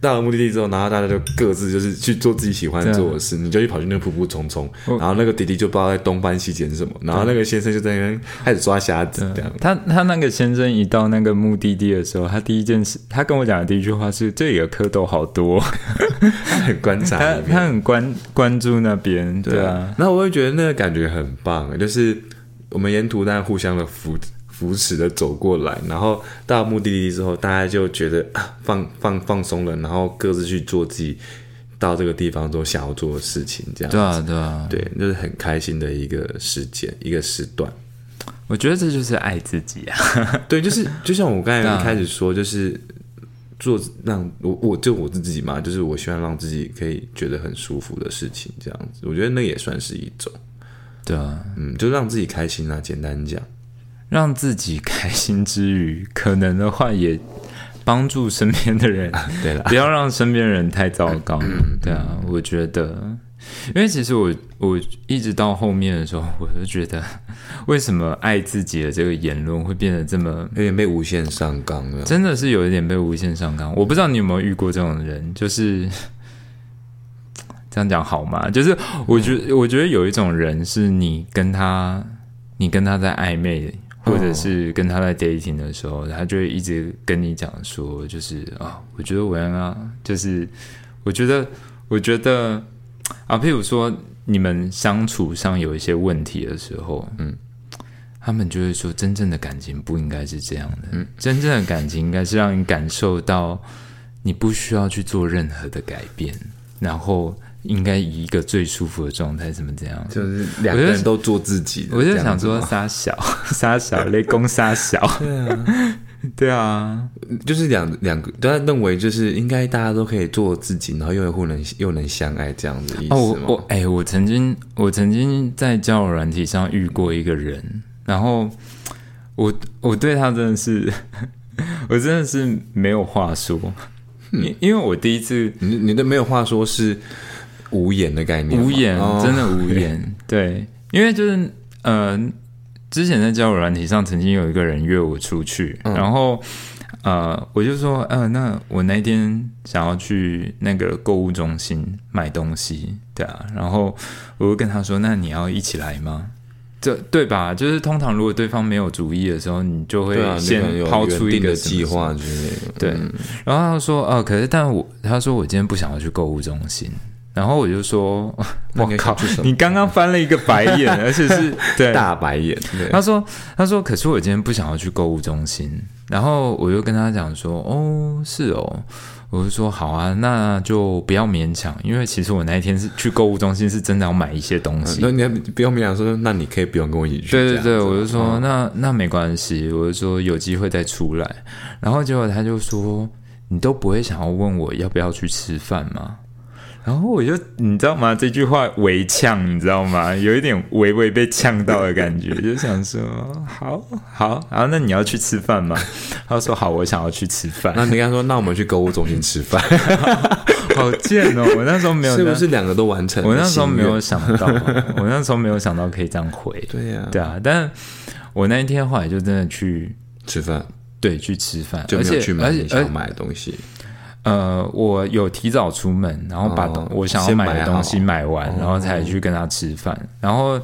[SPEAKER 2] 到了目的地之后，然后大家就各自就是去做自己喜欢做的事，你就去跑去那个瀑布冲冲，然后那个弟弟就不知道在东翻西捡什么，然后那个先生就在那边开始抓瞎子。这样，
[SPEAKER 1] 他他那个先生一到那个目的地的时候，他第一件事，他跟我讲的第一句话是：“这里的蝌蚪好多。”
[SPEAKER 2] 他很观察，
[SPEAKER 1] 他他很关关注那边，对啊。
[SPEAKER 2] 然后我会觉得那个感觉很棒，就是我们沿途大家互相的扶。扶持的走过来，然后到目的地之后，大家就觉得放放放松了，然后各自去做自己到这个地方都想要做的事情，这样
[SPEAKER 1] 对啊，对啊，
[SPEAKER 2] 对，就是很开心的一个时间，一个时段。
[SPEAKER 1] 我觉得这就是爱自己啊，
[SPEAKER 2] 对，就是就像我刚才一开始说，就是做让我我就我自己嘛，就是我希望让自己可以觉得很舒服的事情，这样子，我觉得那也算是一种，
[SPEAKER 1] 对啊，
[SPEAKER 2] 嗯，就让自己开心啊，简单讲。
[SPEAKER 1] 让自己开心之余，可能的话也帮助身边的人。
[SPEAKER 2] 对了，
[SPEAKER 1] 不要让身边人太糟糕。对啊，我觉得，因为其实我我一直到后面的时候，我就觉得，为什么爱自己的这个言论会变得这么
[SPEAKER 2] 有点被无限上纲了？
[SPEAKER 1] 真的是有一点被无限上纲。我不知道你有没有遇过这种人，就是 这样讲好吗？就是我觉得，我觉得有一种人是你跟他，你跟他在暧昧。或者是跟他在 dating 的时候，他就会一直跟你讲说，就是啊，我觉得我啊，就是我觉得，我觉得啊，譬如说你们相处上有一些问题的时候，嗯，他们就会说，真正的感情不应该是这样的，嗯，真正的感情应该是让你感受到你不需要去做任何的改变，然后。应该以一个最舒服的状态，怎么这样？
[SPEAKER 2] 就是两个人都做自己。
[SPEAKER 1] 我就想说，杀小 杀小雷公杀小，
[SPEAKER 2] 对啊，
[SPEAKER 1] 对啊，
[SPEAKER 2] 就是两两个，都认为就是应该大家都可以做自己，然后又互能又能相爱这样子意思
[SPEAKER 1] 哦，我我哎，我曾经我曾经在交友软体上遇过一个人，然后我我对他真的是，我真的是没有话说，因因为我第一次，
[SPEAKER 2] 你你都没有话说是。无言的概念，
[SPEAKER 1] 无言，真的无言。对，因为就是，呃，之前在交友软体上，曾经有一个人约我出去，然后，呃，我就说，呃，那我那天想要去那个购物中心买东西，对啊，然后我就跟他说，那你要一起来吗？这对吧？就是通常如果对方没有主意的时候，你就会先抛出一个
[SPEAKER 2] 计划之类的。
[SPEAKER 1] 对，然后他说，哦，可是，但我他说我今天不想要去购物中心。然后我就说：“ 我靠，你刚刚翻了一个白眼，而且是对
[SPEAKER 2] 大白眼。”
[SPEAKER 1] 他说：“他说，可是我今天不想要去购物中心。”然后我就跟他讲说：“哦，是哦。”我就说：“好啊，那就不要勉强，因为其实我那一天是去购物中心，是真的要买一些东西。
[SPEAKER 2] 那你不用勉强说，那你可以不用跟我一起去。”
[SPEAKER 1] 对对对，我就说：“那那没关系。”我就说：“有机会再出来。”然后结果他就说：“你都不会想要问我要不要去吃饭吗？”然后我就你知道吗？这句话微呛，你知道吗？有一点微微被呛到的感觉，就想说好好，然后那你要去吃饭吗？他说好，我想要去吃饭。
[SPEAKER 2] 那你跟他说，那我们去购物中心吃饭。
[SPEAKER 1] 好贱哦！我那时候没有，
[SPEAKER 2] 是不是两个都完成？
[SPEAKER 1] 我那时候没有想到，我那时候没有想到可以这样回。
[SPEAKER 2] 对呀，
[SPEAKER 1] 对啊。但我那一天后来就真的去
[SPEAKER 2] 吃饭，
[SPEAKER 1] 对，去吃饭，
[SPEAKER 2] 就没有去买你想买的东西。
[SPEAKER 1] 呃，我有提早出门，然后把我想要买的东西买完，然后才去跟他吃饭。然后，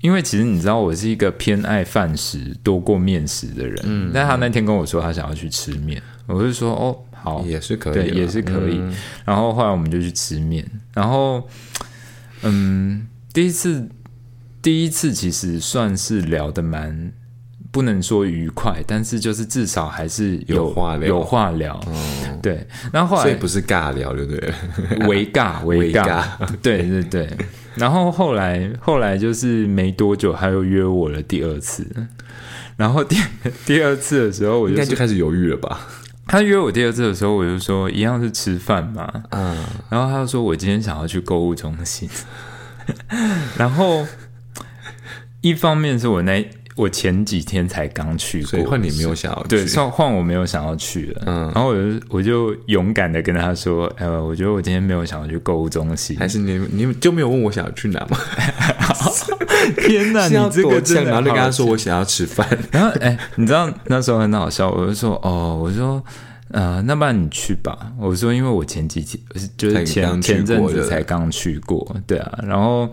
[SPEAKER 1] 因为其实你知道，我是一个偏爱饭食多过面食的人。嗯，但他那天跟我说他想要去吃面，我就说哦，好，
[SPEAKER 2] 也是可以，
[SPEAKER 1] 也是可以。然后后来我们就去吃面。然后，嗯，第一次，第一次其实算是聊的蛮。不能说愉快，但是就是至少还是有
[SPEAKER 2] 话聊，
[SPEAKER 1] 有话聊。对，然后后来
[SPEAKER 2] 不是尬聊，对不对？
[SPEAKER 1] 微尬，微尬。对对对。然后后来后来就是没多久，他又约我了第二次。然后第第二次的时候，我
[SPEAKER 2] 应该就开始犹豫了吧？
[SPEAKER 1] 他约我第二次的时候，我就说一样是吃饭嘛。嗯。然后他就说我今天想要去购物中心。然后一方面是我那。我前几天才刚去过，
[SPEAKER 2] 换你没有想要
[SPEAKER 1] 对，换换我没有想要去了。嗯，然后我就我就勇敢的跟他说：“呃，我觉得我今天没有想要去购物中心。”
[SPEAKER 2] 还是你你就没有问我想要去哪吗？
[SPEAKER 1] 天哪，你这个真的！
[SPEAKER 2] 然后就跟他说我想要吃饭。
[SPEAKER 1] 然后哎，你知道那时候很好笑，我就说：“哦，我说呃，那不然你去吧。”我说：“因为我前几天就是前前阵子才刚去过，对啊。”然后。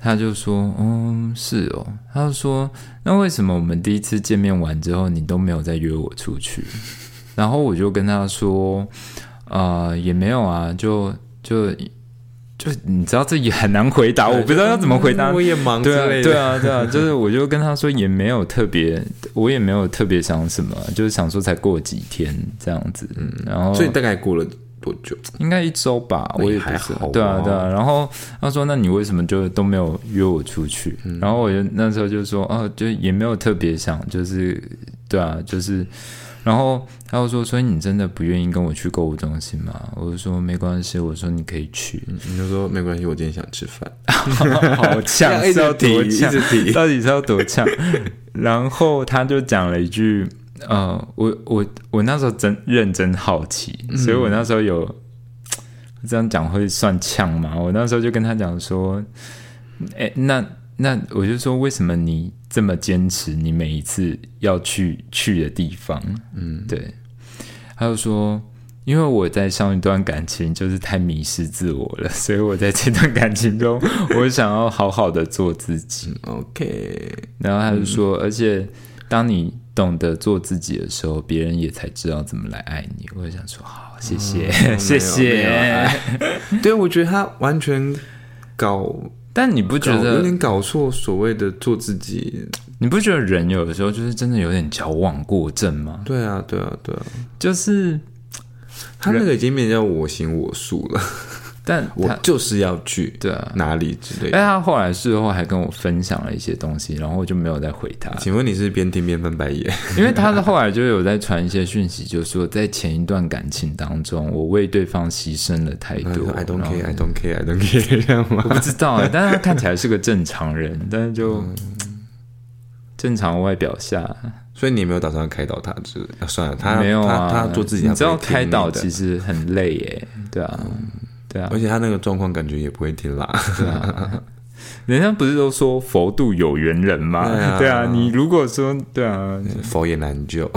[SPEAKER 1] 他就说：“嗯，是哦。”他就说：“那为什么我们第一次见面完之后，你都没有再约我出去？”然后我就跟他说：“啊，也没有啊，就就就你知道这也很难回答，我不知道要怎么回答。
[SPEAKER 2] 我也忙，
[SPEAKER 1] 对啊，对啊，对啊，就是我就跟他说也没有特别，我也没有特别想什么，就是想说才过几天这样子。嗯，然后
[SPEAKER 2] 所以大概过了。”多久？
[SPEAKER 1] 应该一周吧，我也
[SPEAKER 2] 还好。
[SPEAKER 1] 对啊，对啊。然后他说：“那你为什么就都没有约我出去？”然后我就那时候就说：“哦，就也没有特别想，就是对啊，就是。”然后他又说：“所以你真的不愿意跟我去购物中心吗？”我就说：“没关系。”我说：“你可以去。”
[SPEAKER 2] 你就说：“没关系，我今天想吃饭。”
[SPEAKER 1] 好呛，是要多呛？到底是要多呛？然后他就讲了一句。呃，我我我那时候真认真好奇，所以我那时候有这样讲会算呛吗？我那时候就跟他讲说，哎，那那我就说，为什么你这么坚持你每一次要去去的地方？嗯，对，他就说，因为我在上一段感情就是太迷失自我了，所以我在这段感情中，我想要好好的做自己。
[SPEAKER 2] OK，
[SPEAKER 1] 然后他就说，而且。当你懂得做自己的时候，别人也才知道怎么来爱你。我就想说，好，谢谢，谢谢。
[SPEAKER 2] 对，我觉得他完全搞，
[SPEAKER 1] 但你不觉得
[SPEAKER 2] 有点搞错所谓的做自己？
[SPEAKER 1] 你不觉得人有的时候就是真的有点矫枉过正吗？
[SPEAKER 2] 对啊，对啊，对啊，
[SPEAKER 1] 就是
[SPEAKER 2] 他那个已经变成我行我素了。
[SPEAKER 1] 但
[SPEAKER 2] 我就是要去
[SPEAKER 1] 对啊
[SPEAKER 2] 哪里之类的。
[SPEAKER 1] 哎，他后来事后还跟我分享了一些东西，然后我就没有再回他。
[SPEAKER 2] 请问你是边听边翻白眼？
[SPEAKER 1] 因为他的后来就有在传一些讯息，就说在前一段感情当中，我为对方牺牲了太多。
[SPEAKER 2] I don't care, I don't care, I don't care，这样吗？
[SPEAKER 1] 我不知道哎，但是他看起来是个正常人，但是就正常外表下，
[SPEAKER 2] 所以你没有打算开导他？是算了，他
[SPEAKER 1] 没有啊，
[SPEAKER 2] 他做自己。
[SPEAKER 1] 你知道开导其实很累耶，对啊。对啊，
[SPEAKER 2] 而且他那个状况感觉也不会听啦。
[SPEAKER 1] 对啊，人家不是都说佛度有缘人吗？对啊，你如果说对啊，
[SPEAKER 2] 佛也难救，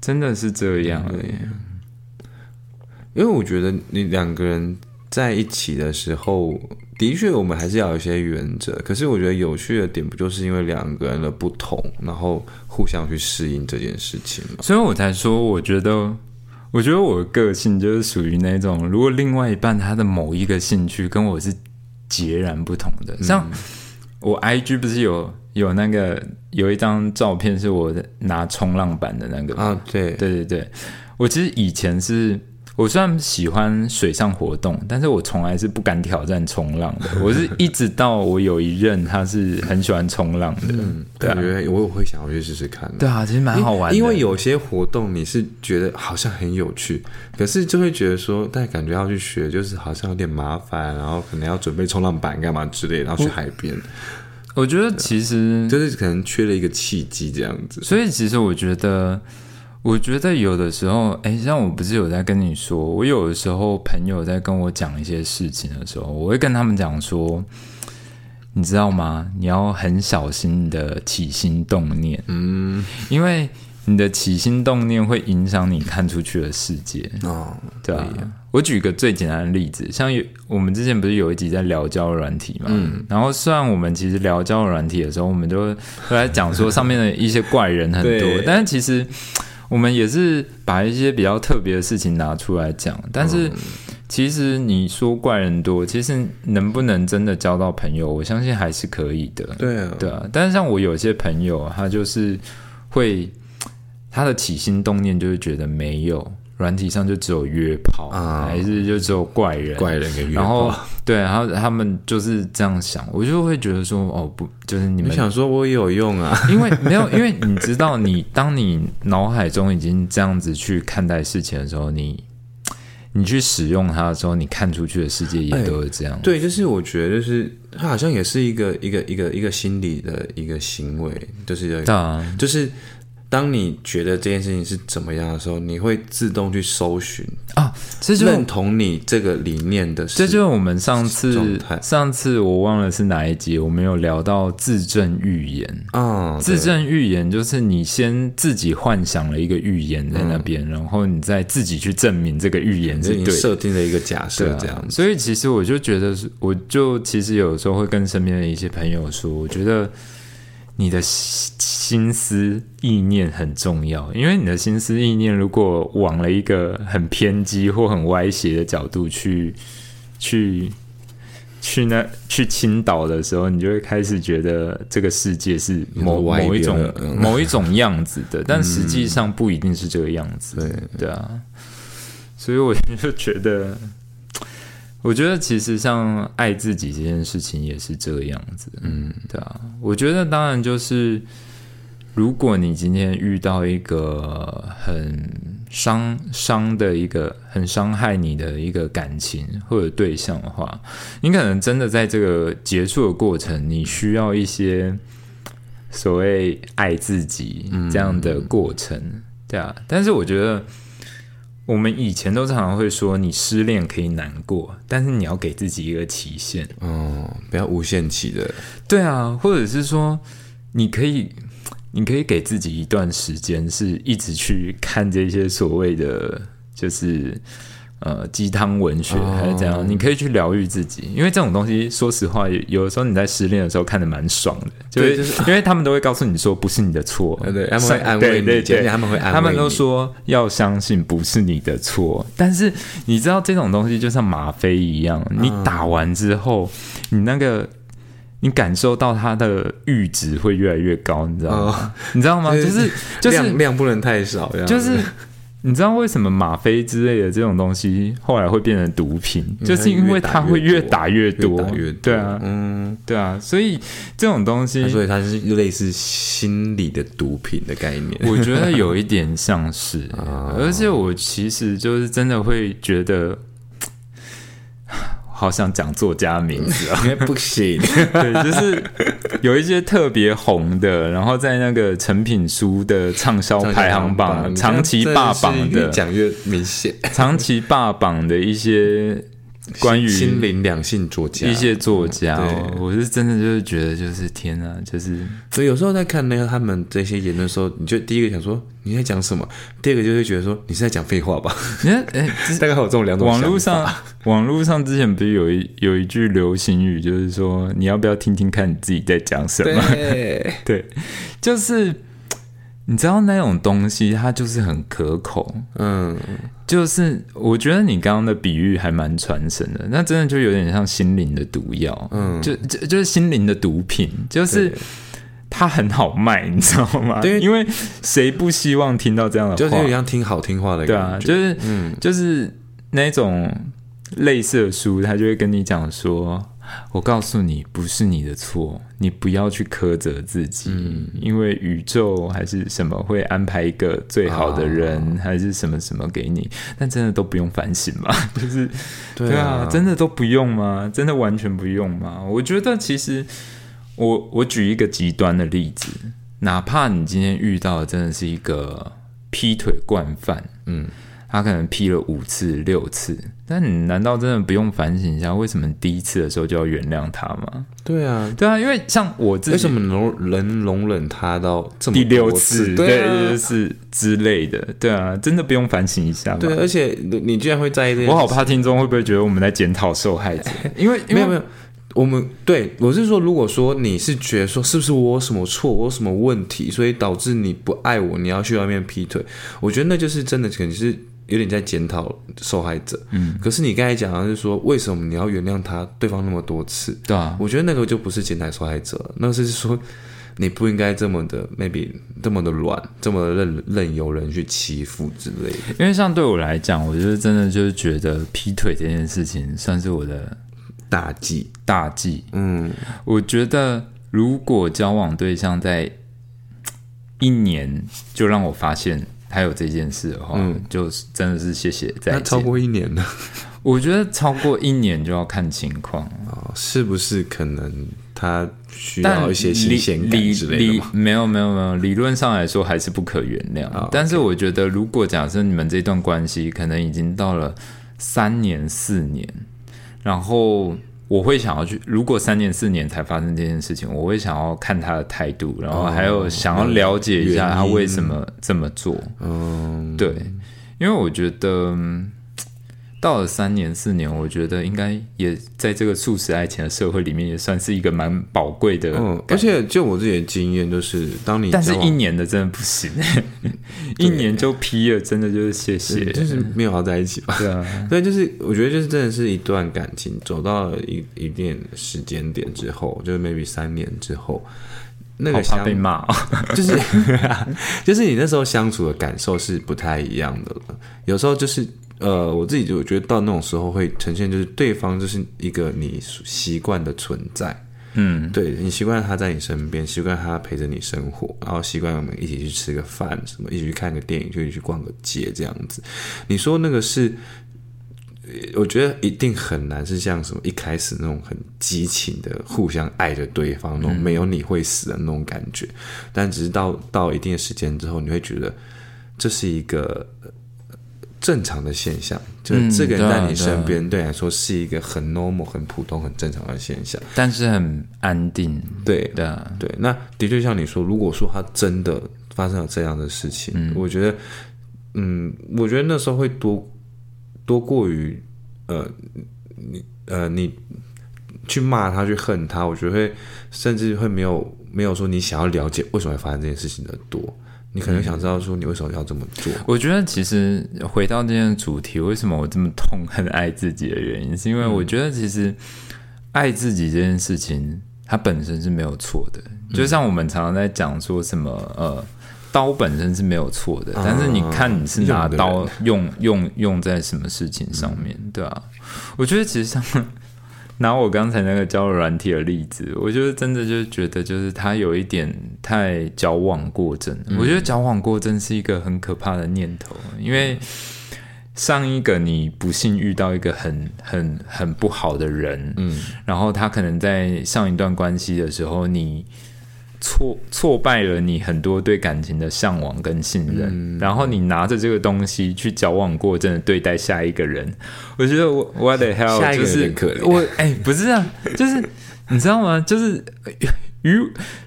[SPEAKER 1] 真的是这样的。
[SPEAKER 2] 因为我觉得你两个人在一起的时候，的确我们还是要有一些原则。可是我觉得有趣的点，不就是因为两个人的不同，然后互相去适应这件事情吗？
[SPEAKER 1] 所以我才说，我觉得。我觉得我的个性就是属于那种，如果另外一半他的某一个兴趣跟我是截然不同的，像我 I G 不是有有那个有一张照片是我拿冲浪板的那个
[SPEAKER 2] 啊，对。
[SPEAKER 1] 对对对，我其实以前是。我虽然喜欢水上活动，但是我从来是不敢挑战冲浪的。我是一直到我有一任，他是很喜欢冲浪的。嗯，
[SPEAKER 2] 对，我我会想要去试试看。
[SPEAKER 1] 对啊，其实蛮好玩的。
[SPEAKER 2] 因为有些活动你是觉得好像很有趣，可是就会觉得说，但感觉要去学，就是好像有点麻烦，然后可能要准备冲浪板干嘛之类，然后去海边。
[SPEAKER 1] 我觉得其实
[SPEAKER 2] 就是可能缺了一个契机这样子。
[SPEAKER 1] 所以其实我觉得。我觉得有的时候，哎，像我不是有在跟你说，我有的时候朋友在跟我讲一些事情的时候，我会跟他们讲说，你知道吗？你要很小心的起心动念，嗯，因为你的起心动念会影响你看出去的世界哦，对啊。我举个最简单的例子，像有我们之前不是有一集在聊交友软体嘛，嗯，然后虽然我们其实聊交友软体的时候，我们就会来讲说上面的一些怪人很多，但是其实。我们也是把一些比较特别的事情拿出来讲，但是其实你说怪人多，其实能不能真的交到朋友，我相信还是可以的。
[SPEAKER 2] 对啊，
[SPEAKER 1] 对啊。但是像我有些朋友，他就是会他的起心动念就是觉得没有。软体上就只有约炮，还是就只有怪人？
[SPEAKER 2] 怪人跟约
[SPEAKER 1] 炮。然后对，然后他们就是这样想，我就会觉得说，哦，不，就是你们
[SPEAKER 2] 想说我也有用啊？
[SPEAKER 1] 因为没有，因为你知道，你当你脑海中已经这样子去看待事情的时候，你你去使用它的时候，你看出去的世界也都是这样。
[SPEAKER 2] 对，就是我觉得，就是它好像也是一个一个一个一个心理的一个行为，就是就是。当你觉得这件事情是怎么样的时候，你会自动去搜寻
[SPEAKER 1] 啊，这就
[SPEAKER 2] 认同你这个理念的。
[SPEAKER 1] 这就是我们上次上次我忘了是哪一集，我们有聊到自证预言啊。自证预言就是你先自己幻想了一个预言在那边，然后你再自己去证明这个预言是对，
[SPEAKER 2] 设定了一个假设这样。
[SPEAKER 1] 所以其实我就觉得，我就其实有时候会跟身边的一些朋友说，我觉得。你的心思意念很重要，因为你的心思意念如果往了一个很偏激或很歪斜的角度去去去那去倾倒的时候，你就会开始觉得这个世界是某某一种 某一种样子的，但实际上不一定是这个样子。对对啊，所以我就觉得。我觉得其实像爱自己这件事情也是这个样子，嗯，对啊。我觉得当然就是，如果你今天遇到一个很伤伤的一个很伤害你的一个感情或者对象的话，你可能真的在这个结束的过程，你需要一些所谓爱自己这样的过程，对啊。但是我觉得。我们以前都常常会说，你失恋可以难过，但是你要给自己一个期限
[SPEAKER 2] 哦，不要无限期的。
[SPEAKER 1] 对啊，或者是说，你可以，你可以给自己一段时间，是一直去看这些所谓的，就是呃鸡汤文学还是怎样，你可以去疗愈自己。因为这种东西，说实话，有的时候你在失恋的时候看的蛮爽的，就是因为他们都会告诉你说不是你的错，
[SPEAKER 2] 对，他们会安慰你，他们会安慰
[SPEAKER 1] 他们都说要相信不是你的错。但是你知道这种东西就像吗啡一样，你打完之后，你那个。你感受到它的阈值会越来越高，你知道吗？你知道吗？就是就是
[SPEAKER 2] 量量不能太少，
[SPEAKER 1] 就是你知道为什么吗啡之类的这种东西后来会变成毒品，就是因为它会越打越多，对啊，嗯，对啊，所以这种东西，
[SPEAKER 2] 所以它是类似心理的毒品的概念，
[SPEAKER 1] 我觉得有一点像是，而且我其实就是真的会觉得。好想讲作家名字啊，
[SPEAKER 2] 不行。
[SPEAKER 1] 对，就是有一些特别红的，然后在那个成品书的畅销排行榜长期霸榜的，
[SPEAKER 2] 越讲越明显。
[SPEAKER 1] 长期霸榜的一些。关于
[SPEAKER 2] 心灵两性作家，
[SPEAKER 1] 一些作家，我是真的就是觉得，就是天啊，就是
[SPEAKER 2] 所以有时候在看那个他们这些言论的时候，你就第一个想说你在讲什么，第二个就会觉得说你是在讲废话吧？你看，哎，大概有这种两种。
[SPEAKER 1] 网络上，网络上之前不是有一有一句流行语，就是说你要不要听听看你自己在讲什么？对，就是你知道那种东西，它就是很可口，嗯。就是我觉得你刚刚的比喻还蛮传神的，那真的就有点像心灵的毒药，嗯，就就就是心灵的毒品，就是它很好卖，你知道吗？对，因为谁不希望听到这样的话？
[SPEAKER 2] 就是像听好听话的感
[SPEAKER 1] 觉，对啊，就是嗯，就是那种类似的书，他就会跟你讲说。我告诉你，不是你的错，你不要去苛责自己，因为宇宙还是什么会安排一个最好的人，还是什么什么给你，但真的都不用反省吗？就是对啊，真的都不用吗？真的完全不用吗？我觉得其实，我我举一个极端的例子，哪怕你今天遇到的真的是一个劈腿惯犯，嗯。他可能批了五次六次，但你难道真的不用反省一下，为什么第一次的时候就要原谅他吗？
[SPEAKER 2] 对啊，
[SPEAKER 1] 对啊，因为像我自己，
[SPEAKER 2] 为什么能能容忍他到这么
[SPEAKER 1] 第六次？对，是之类的。对啊，真的不用反省一下吗？
[SPEAKER 2] 对，而且你居然会在意这，
[SPEAKER 1] 我好怕听众会不会觉得我们在检讨受害者？因为
[SPEAKER 2] 没有没有，我们对我是说，如果说你是觉得说是不是我什么错，我什么问题，所以导致你不爱我，你要去外面劈腿，我觉得那就是真的，可能是。有点在检讨受害者，嗯，可是你刚才讲的是说，为什么你要原谅他对方那么多次？
[SPEAKER 1] 对啊，
[SPEAKER 2] 我觉得那个就不是检讨受害者，那是说你不应该这么的，maybe 这么的软，这么任任由人去欺负之类的。
[SPEAKER 1] 因为像对我来讲，我就是真的就是觉得劈腿这件事情算是我的
[SPEAKER 2] 大忌
[SPEAKER 1] 大忌。嗯，我觉得如果交往对象在一年就让我发现。还有这件事的话，嗯，就真的是谢谢。
[SPEAKER 2] 那超过一年呢？
[SPEAKER 1] 我觉得超过一年就要看情况
[SPEAKER 2] 啊，是不是可能他需要一些新鲜感之类的
[SPEAKER 1] 没有没有没有，理论上来说还是不可原谅。但是我觉得，如果假设你们这段关系可能已经到了三年四年，然后。我会想要去，如果三年四年才发生这件事情，我会想要看他的态度，然后还有想要了解一下他为什么这么做。嗯，对，因为我觉得。到了三年四年，我觉得应该也在这个素食爱情的社会里面，也算是一个蛮宝贵的。嗯，
[SPEAKER 2] 而且就我自己的经验，就是当你
[SPEAKER 1] 但是一年的真的不行，一年就批了，真的就是谢谢，
[SPEAKER 2] 就是没有好在一起吧？对啊，对，就是我觉得就是真的是一段感情走到了一一定时间点之后，就是 maybe 三年之后，
[SPEAKER 1] 那个怕被骂，
[SPEAKER 2] 就是就是你那时候相处的感受是不太一样的了，有时候就是。呃，我自己就觉得到那种时候会呈现，就是对方就是一个你习惯的存在，嗯，对你习惯他在你身边，习惯他陪着你生活，然后习惯我们一起去吃个饭，什么一起去看个电影，就一起去逛个街这样子。你说那个是，我觉得一定很难是像什么一开始那种很激情的互相爱着对方那种没有你会死的那种感觉，但只是到到一定的时间之后，你会觉得这是一个。正常的现象，就是这个人在你身边，对来说是一个很 normal、很普通、很正常的现象，
[SPEAKER 1] 但是很安定。
[SPEAKER 2] 对的，对。那的确像你说，如果说他真的发生了这样的事情，我觉得，嗯，我觉得那时候会多多过于呃你呃你去骂他去恨他，我觉得会甚至会没有没有说你想要了解为什么会发生这件事情的多。你可能想知道说你为什么要这么做？
[SPEAKER 1] 我觉得其实回到这件主题，为什么我这么痛恨爱自己的原因，是因为我觉得其实爱自己这件事情，它本身是没有错的。就像我们常常在讲说什么呃，刀本身是没有错的，但是你看你是拿刀用用用在什么事情上面，对啊，我觉得其实像。拿我刚才那个交友软体的例子，我就是真的就是觉得，就是他有一点太矫枉过正。我觉得矫枉过正是一个很可怕的念头，因为上一个你不幸遇到一个很很很不好的人，嗯，然后他可能在上一段关系的时候，你。挫挫败了你很多对感情的向往跟信任，然后你拿着这个东西去矫枉过正的对待下一个人，我觉得我 what the hell 就是我哎不是啊，就是你知道吗？就是与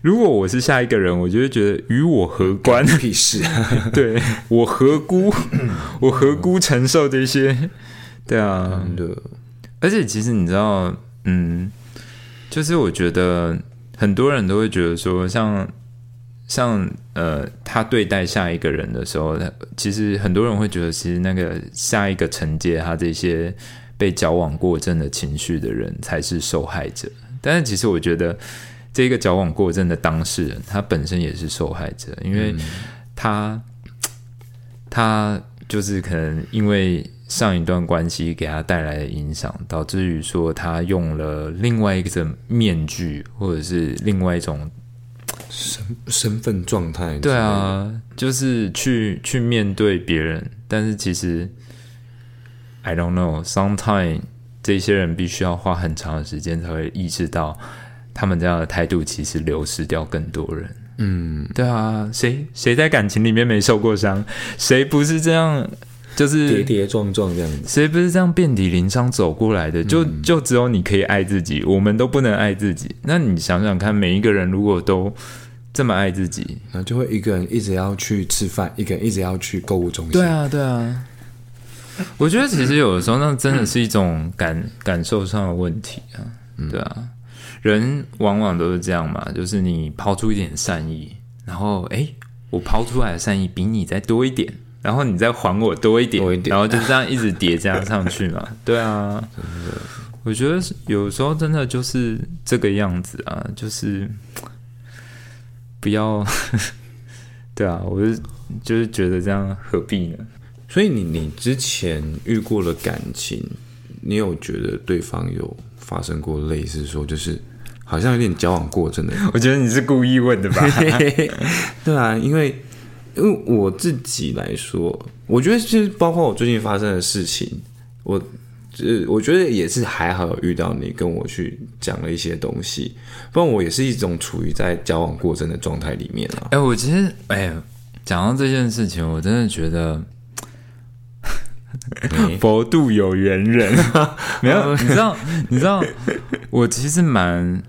[SPEAKER 1] 如果我是下一个人，我就会觉得与我何关？
[SPEAKER 2] 屁事！
[SPEAKER 1] 对我何辜？我何辜承受这些？对啊，
[SPEAKER 2] 的。
[SPEAKER 1] 而且其实你知道，嗯，就是我觉得。很多人都会觉得说，像像呃，他对待下一个人的时候，其实很多人会觉得，其实那个下一个承接他这些被矫枉过正的情绪的人才是受害者。但是，其实我觉得这个矫枉过正的当事人，他本身也是受害者，因为他他就是可能因为。上一段关系给他带来的影响，导致于说他用了另外一个面具，或者是另外一种
[SPEAKER 2] 身身份状态。
[SPEAKER 1] 对啊，就是去去面对别人，但是其实 I don't know，sometime 这些人必须要花很长的时间才会意识到，他们这样的态度其实流失掉更多人。嗯，对啊，谁谁在感情里面没受过伤？谁不是这样？就是
[SPEAKER 2] 跌跌撞撞这样子，
[SPEAKER 1] 谁不是这样遍体鳞伤走过来的？就就只有你可以爱自己，我们都不能爱自己。那你想想看，每一个人如果都这么爱自己，
[SPEAKER 2] 那就会一个人一直要去吃饭，一个人一直要去购物中心。
[SPEAKER 1] 对啊，对啊。我觉得其实有的时候，那真的是一种感感受上的问题啊。对啊，人往往都是这样嘛，就是你抛出一点善意，然后哎，我抛出来的善意比你再多一点。然后你再还我多一点，然后就这样一直叠加上去嘛。对啊，我觉得有时候真的就是这个样子啊，就是不要。对啊，我是就是觉得这样何必呢？
[SPEAKER 2] 所以你你之前遇过的感情，你有觉得对方有发生过类似说，就是好像有点交往过真的？
[SPEAKER 1] 我觉得你是故意问的吧？
[SPEAKER 2] 对啊，因为。因为我自己来说，我觉得就是包括我最近发生的事情，我呃，我觉得也是还好有遇到你跟我去讲了一些东西，不然我也是一种处于在交往过程的状态里面啊。
[SPEAKER 1] 哎，我其实哎，讲到这件事情，我真的觉得 佛度有缘人，没有，你知道，你知道，我其实蛮。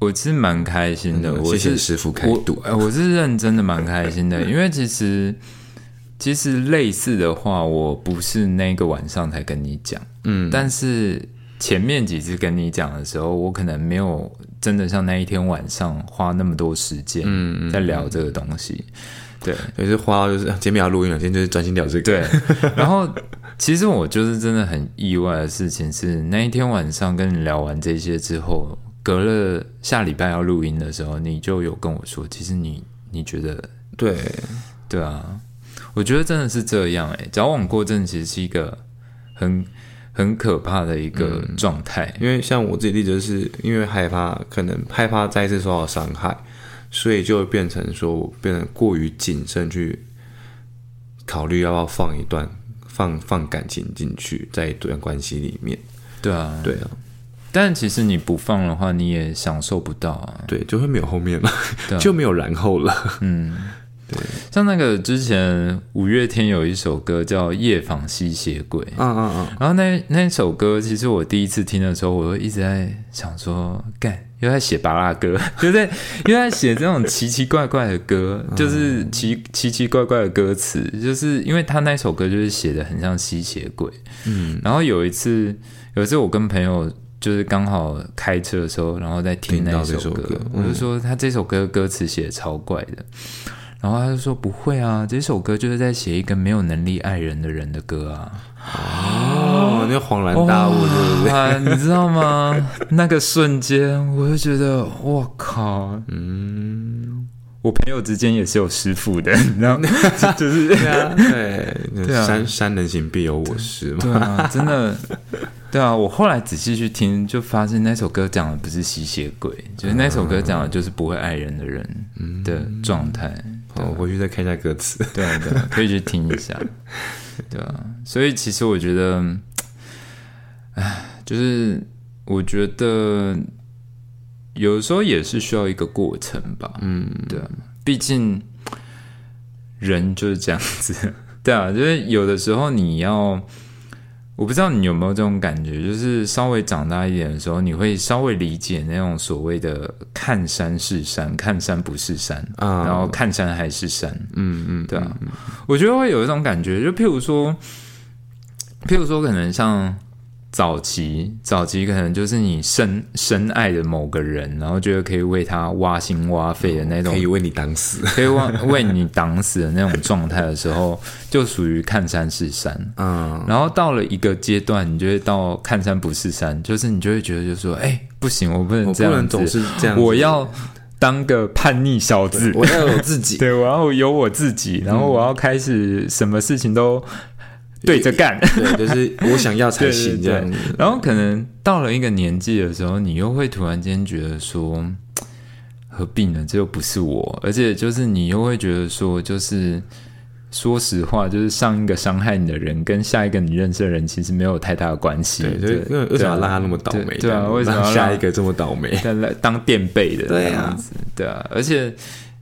[SPEAKER 1] 我其实蛮开心的，
[SPEAKER 2] 谢谢师傅开度。
[SPEAKER 1] 哎，我是认真的蛮开心的，因为其实其实类似的话，我不是那个晚上才跟你讲，嗯，但是前面几次跟你讲的时候，我可能没有真的像那一天晚上花那么多时间，嗯在聊这个东西，对，
[SPEAKER 2] 也是花就是今天要录音了，今天就是专心聊这个，
[SPEAKER 1] 对。然后其实我就是真的很意外的事情是，那一天晚上跟你聊完这些之后。隔了下礼拜要录音的时候，你就有跟我说，其实你你觉得
[SPEAKER 2] 对。
[SPEAKER 1] 对啊，我觉得真的是这样哎，矫枉过正其实是一个很很可怕的一个状态，
[SPEAKER 2] 因为像我自己例子，就是因为害怕可能害怕再次受到伤害，所以就变成说我变得过于谨慎去考虑要不要放一段放放感情进去在一段关系里面，
[SPEAKER 1] 对啊，
[SPEAKER 2] 对啊。
[SPEAKER 1] 但其实你不放的话，你也享受不到啊。
[SPEAKER 2] 对，就会没有后面了，就没有然后了。
[SPEAKER 1] 嗯，
[SPEAKER 2] 对，
[SPEAKER 1] 像那个之前五月天有一首歌叫《夜访吸血鬼》，
[SPEAKER 2] 嗯嗯嗯，
[SPEAKER 1] 然后那那首歌，其实我第一次听的时候，我一直在想说，干又在写巴拉歌，就在又在写这种奇奇怪怪的歌，就是奇奇奇怪怪的歌词，就是因为他那首歌就是写的很像吸血鬼，
[SPEAKER 2] 嗯，
[SPEAKER 1] 然后有一次，有一次我跟朋友就是刚好开车的时候，然后在听那首歌，我就说他这首歌歌词写的超怪的。然后他就说：“不会啊，这首歌就是在写一个没有能力爱人的人的歌啊。”
[SPEAKER 2] 哦，那恍然大悟，对不
[SPEAKER 1] 对？你知道吗？那个瞬间，我就觉得，我靠，
[SPEAKER 2] 嗯，
[SPEAKER 1] 我朋友之间也是有师傅的，你知道吗？就是
[SPEAKER 2] 对对啊，山山人行必有我师嘛。
[SPEAKER 1] 对啊，真的，对啊。我后来仔细去听，就发现那首歌讲的不是吸血鬼，就是那首歌讲的就是不会爱人的人的状态。
[SPEAKER 2] 我回去再看一下歌词，
[SPEAKER 1] 对对，可以去听一下，对啊。所以其实我觉得，唉，就是我觉得有时候也是需要一个过程吧，
[SPEAKER 2] 嗯，
[SPEAKER 1] 对啊。毕竟人就是这样子，对啊，就是有的时候你要。我不知道你有没有这种感觉，就是稍微长大一点的时候，你会稍微理解那种所谓的“看山是山，看山不是山”，然后看山还是山。
[SPEAKER 2] 嗯嗯，
[SPEAKER 1] 对啊，我觉得会有一种感觉，就譬如说，譬如说，可能像。早期，早期可能就是你深深爱的某个人，然后觉得可以为他挖心挖肺的那种，
[SPEAKER 2] 可以为你挡死，
[SPEAKER 1] 可以为为你挡死的那种状态的时候，就属于看山是山。
[SPEAKER 2] 嗯，
[SPEAKER 1] 然后到了一个阶段，你就会到看山不是山，就是你就会觉得，就说，哎，不行，我不能这样
[SPEAKER 2] 子，
[SPEAKER 1] 我要当个叛逆小子，
[SPEAKER 2] 我要有自己，
[SPEAKER 1] 对我要有我自己，然后我要开始什么事情都。对着干，
[SPEAKER 2] 对，就是我想要才行 这样。
[SPEAKER 1] 然后可能到了一个年纪的时候，你又会突然间觉得说，何必呢？这又不是我，而且就是你又会觉得说，就是说实话，就是上一个伤害你的人跟下一个你认识的人其实没有太大的关系。
[SPEAKER 2] 对，为什么让他那么倒霉？
[SPEAKER 1] 对啊，为什么
[SPEAKER 2] 下一个这么倒霉？
[SPEAKER 1] 来当垫背的
[SPEAKER 2] 这
[SPEAKER 1] 样子，对啊，而且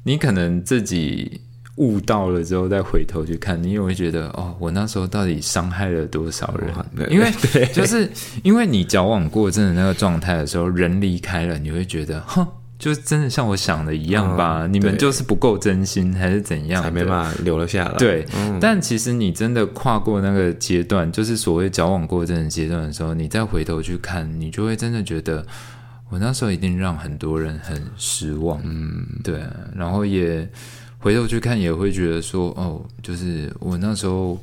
[SPEAKER 1] 你可能自己。悟到了之后，再回头去看，你也会觉得哦，我那时候到底伤害了多少人？因为 就是因为你矫枉过正的那个状态的时候，人离开了，你会觉得，哼，就真的像我想的一样吧？你们就是不够真心，还是怎样？
[SPEAKER 2] 才没办法留了下来。
[SPEAKER 1] 对，但其实你真的跨过那个阶段，就是所谓矫枉过正的阶段的时候，你再回头去看，你就会真的觉得，我那时候一定让很多人很失望。
[SPEAKER 2] 嗯，
[SPEAKER 1] 对，然后也。回头去看，也会觉得说，哦，就是我那时候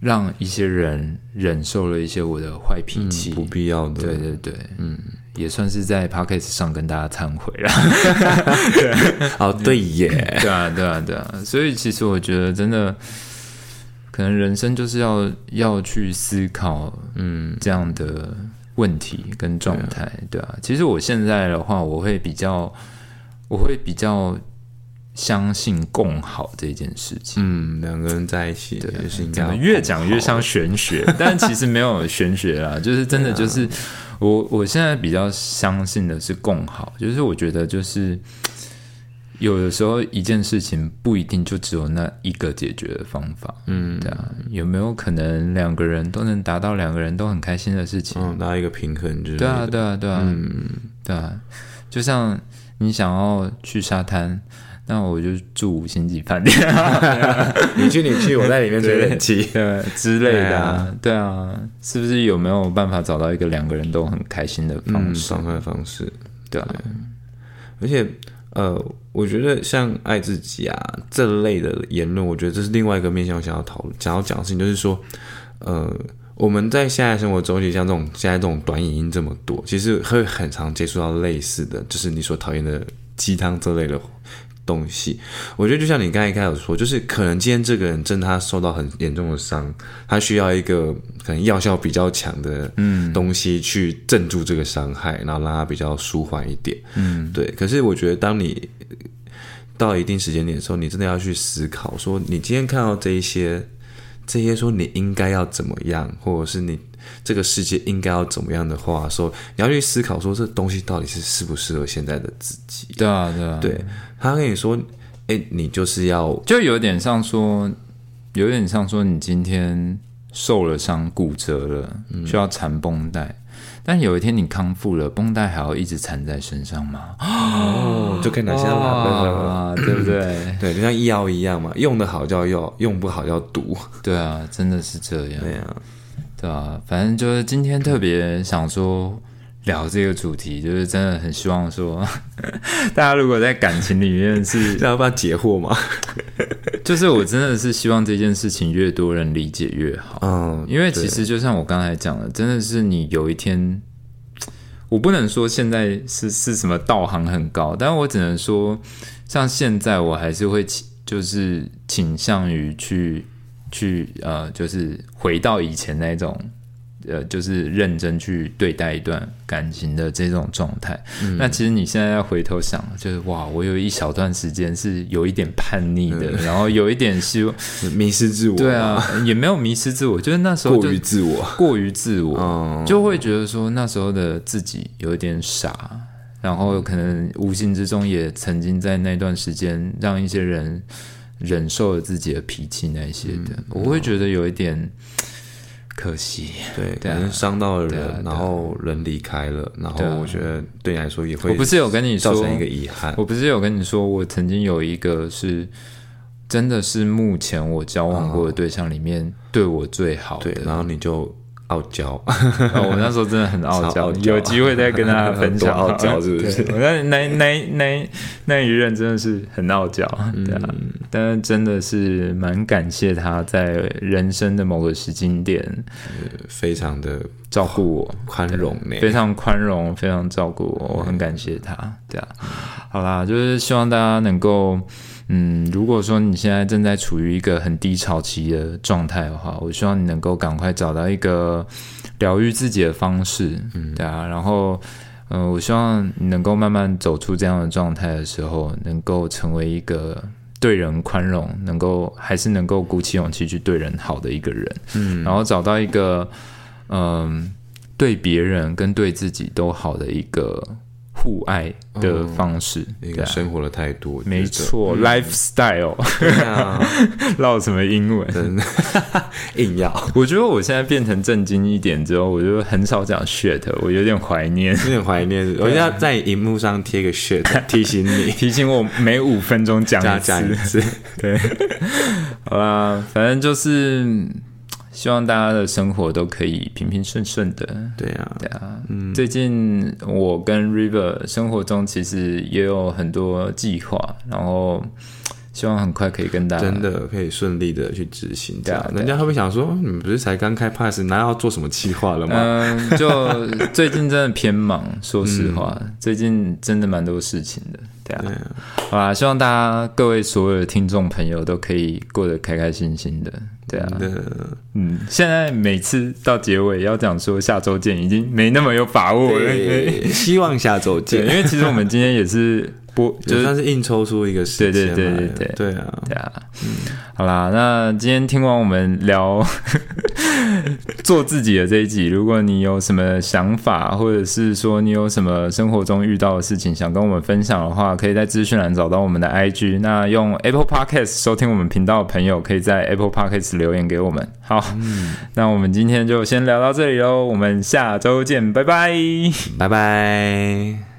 [SPEAKER 1] 让一些人忍受了一些我的坏脾气，
[SPEAKER 2] 不必要的。
[SPEAKER 1] 对对对，
[SPEAKER 2] 嗯，
[SPEAKER 1] 也算是在 podcast 上跟大家忏悔了。
[SPEAKER 2] 对，哦，对耶，
[SPEAKER 1] 对啊，对啊，对啊。所以其实我觉得，真的，可能人生就是要要去思考，嗯，这样的问题跟状态，对啊。其实我现在的话，我会比较，我会比较。相信共好这件事情，
[SPEAKER 2] 嗯，两个人在一起，对，是应该
[SPEAKER 1] 越讲越像玄学，但其实没有玄学啦，就是真的，就是我我现在比较相信的是共好，就是我觉得就是有的时候一件事情不一定就只有那一个解决的方法，
[SPEAKER 2] 嗯，
[SPEAKER 1] 对啊，有没有可能两个人都能达到两个人都很开心的事情，
[SPEAKER 2] 嗯，达到一个平衡，
[SPEAKER 1] 对啊，对啊，对啊，
[SPEAKER 2] 嗯，
[SPEAKER 1] 对啊，就像你想要去沙滩。那我就住五星级饭店，
[SPEAKER 2] 你去你去，我在里面吹冷气，
[SPEAKER 1] 对之类的，对啊，是不是有没有办法找到一个两个人都很开心的方式？
[SPEAKER 2] 方方式，
[SPEAKER 1] 对啊。
[SPEAKER 2] 而且，呃，我觉得像爱自己啊这类的言论，我觉得这是另外一个面向，想要讨论、想要讲的事情，就是说，呃，我们在现在生活中，其实像这种现在这种短影音这么多，其实会很常接触到类似的，就是你所讨厌的鸡汤这类的。东西，我觉得就像你刚才开始说，就是可能今天这个人真的他受到很严重的伤，他需要一个可能药效比较强的嗯东西去镇住这个伤害，然后让他比较舒缓一点。
[SPEAKER 1] 嗯，
[SPEAKER 2] 对。可是我觉得当你到一定时间点的时候，你真的要去思考，说你今天看到这一些，这些说你应该要怎么样，或者是你。这个世界应该要怎么样的话，说你要去思考，说这东西到底是适不适合现在的自己？
[SPEAKER 1] 对啊，对啊。
[SPEAKER 2] 对他跟你说，哎，你就是要，
[SPEAKER 1] 就有点像说，有点像说，你今天受了伤、骨折了，需要缠绷带。但有一天你康复了，绷带还要一直缠在身上吗？
[SPEAKER 2] 哦，就可以拿下来，
[SPEAKER 1] 对不对？
[SPEAKER 2] 对，就像医药一样嘛，用的好叫药，用不好叫毒。
[SPEAKER 1] 对啊，真的是这样。
[SPEAKER 2] 对啊，
[SPEAKER 1] 对啊，反正就是今天特别想说。聊这个主题，就是真的很希望说，大家如果在感情里面是
[SPEAKER 2] 要不要解惑嘛？
[SPEAKER 1] 就是我真的是希望这件事情越多人理解越好。嗯，因为其实就像我刚才讲的，真的是你有一天，我不能说现在是是什么道行很高，但我只能说，像现在我还是会倾，就是倾向于去去呃，就是回到以前那种。呃，就是认真去对待一段感情的这种状态。那其实你现在要回头想，就是哇，我有一小段时间是有一点叛逆的，然后有一点希望
[SPEAKER 2] 迷失自我。
[SPEAKER 1] 对啊，也没有迷失自我，就是那时候
[SPEAKER 2] 过于自我，
[SPEAKER 1] 过于自我，就会觉得说那时候的自己有一点傻，然后可能无形之中也曾经在那段时间让一些人忍受了自己的脾气那些的，我会觉得有一点。可惜，
[SPEAKER 2] 对，可能伤到了人，然后人离开了，然后我觉得对你来说也会，
[SPEAKER 1] 我不是有跟你
[SPEAKER 2] 说造成一个遗憾。
[SPEAKER 1] 我不是有跟你说，我曾经有一个是，真的是目前我交往过的对象里面对我最好的，
[SPEAKER 2] 然后你就。傲娇，
[SPEAKER 1] 我那时候真的很 傲娇，有机会再跟大家 分享。
[SPEAKER 2] 傲娇是不是？
[SPEAKER 1] 我那那那那那一任真的是很傲娇，对啊。但是真的是蛮感谢他在人生的某个时间点，
[SPEAKER 2] 非常的
[SPEAKER 1] 照顾我，
[SPEAKER 2] 宽容，
[SPEAKER 1] 非常宽容，非常照顾我，我很感谢他。对啊，好啦，就是希望大家能够。嗯，如果说你现在正在处于一个很低潮期的状态的话，我希望你能够赶快找到一个疗愈自己的方式，嗯，对啊，然后，嗯，我希望你能够慢慢走出这样的状态的时候，能够成为一个对人宽容，能够还是能够鼓起勇气去对人好的一个人，嗯，然后找到一个，嗯，对别人跟对自己都好的一个。互爱的方式，
[SPEAKER 2] 一个生活的态度，
[SPEAKER 1] 没错，lifestyle，唠什么英文，
[SPEAKER 2] 硬要。
[SPEAKER 1] 我觉得我现在变成正经一点之后，我就很少讲 shit，我有点怀念，
[SPEAKER 2] 有点怀念。我要在荧幕上贴个 shit，提醒你，
[SPEAKER 1] 提醒我每五分钟讲
[SPEAKER 2] 一次。
[SPEAKER 1] 对，好啦，反正就是。希望大家的生活都可以平平顺顺的。
[SPEAKER 2] 对啊，
[SPEAKER 1] 对啊。嗯，最近我跟 River 生活中其实也有很多计划，然后希望很快可以跟大家
[SPEAKER 2] 真的可以顺利的去执行。对啊，人家会不会想说，你们不是才刚开 Pass，哪要做什么计划了吗？
[SPEAKER 1] 嗯，就 最近真的偏忙，说实话，最近真的蛮多事情的。对啊，好啦，希望大家各位所有的听众朋友都可以过得开开心心的。对啊，嗯，现在每次到结尾要讲说下周见，已经没那么有把握了。
[SPEAKER 2] 希望下周见，
[SPEAKER 1] 因为其实我们今天也是播，
[SPEAKER 2] 就算是硬抽出一个时
[SPEAKER 1] 间。对对对对
[SPEAKER 2] 对对啊，
[SPEAKER 1] 对啊。嗯，好啦，那今天听完我们聊 做自己的这一集，如果你有什么想法，或者是说你有什么生活中遇到的事情想跟我们分享的话，可以在资讯栏找到我们的 IG。那用 Apple Podcast 收听我们频道的朋友，可以在 Apple Podcast。留言给我们，好，那我们今天就先聊到这里喽，我们下周见，拜拜，
[SPEAKER 2] 拜拜。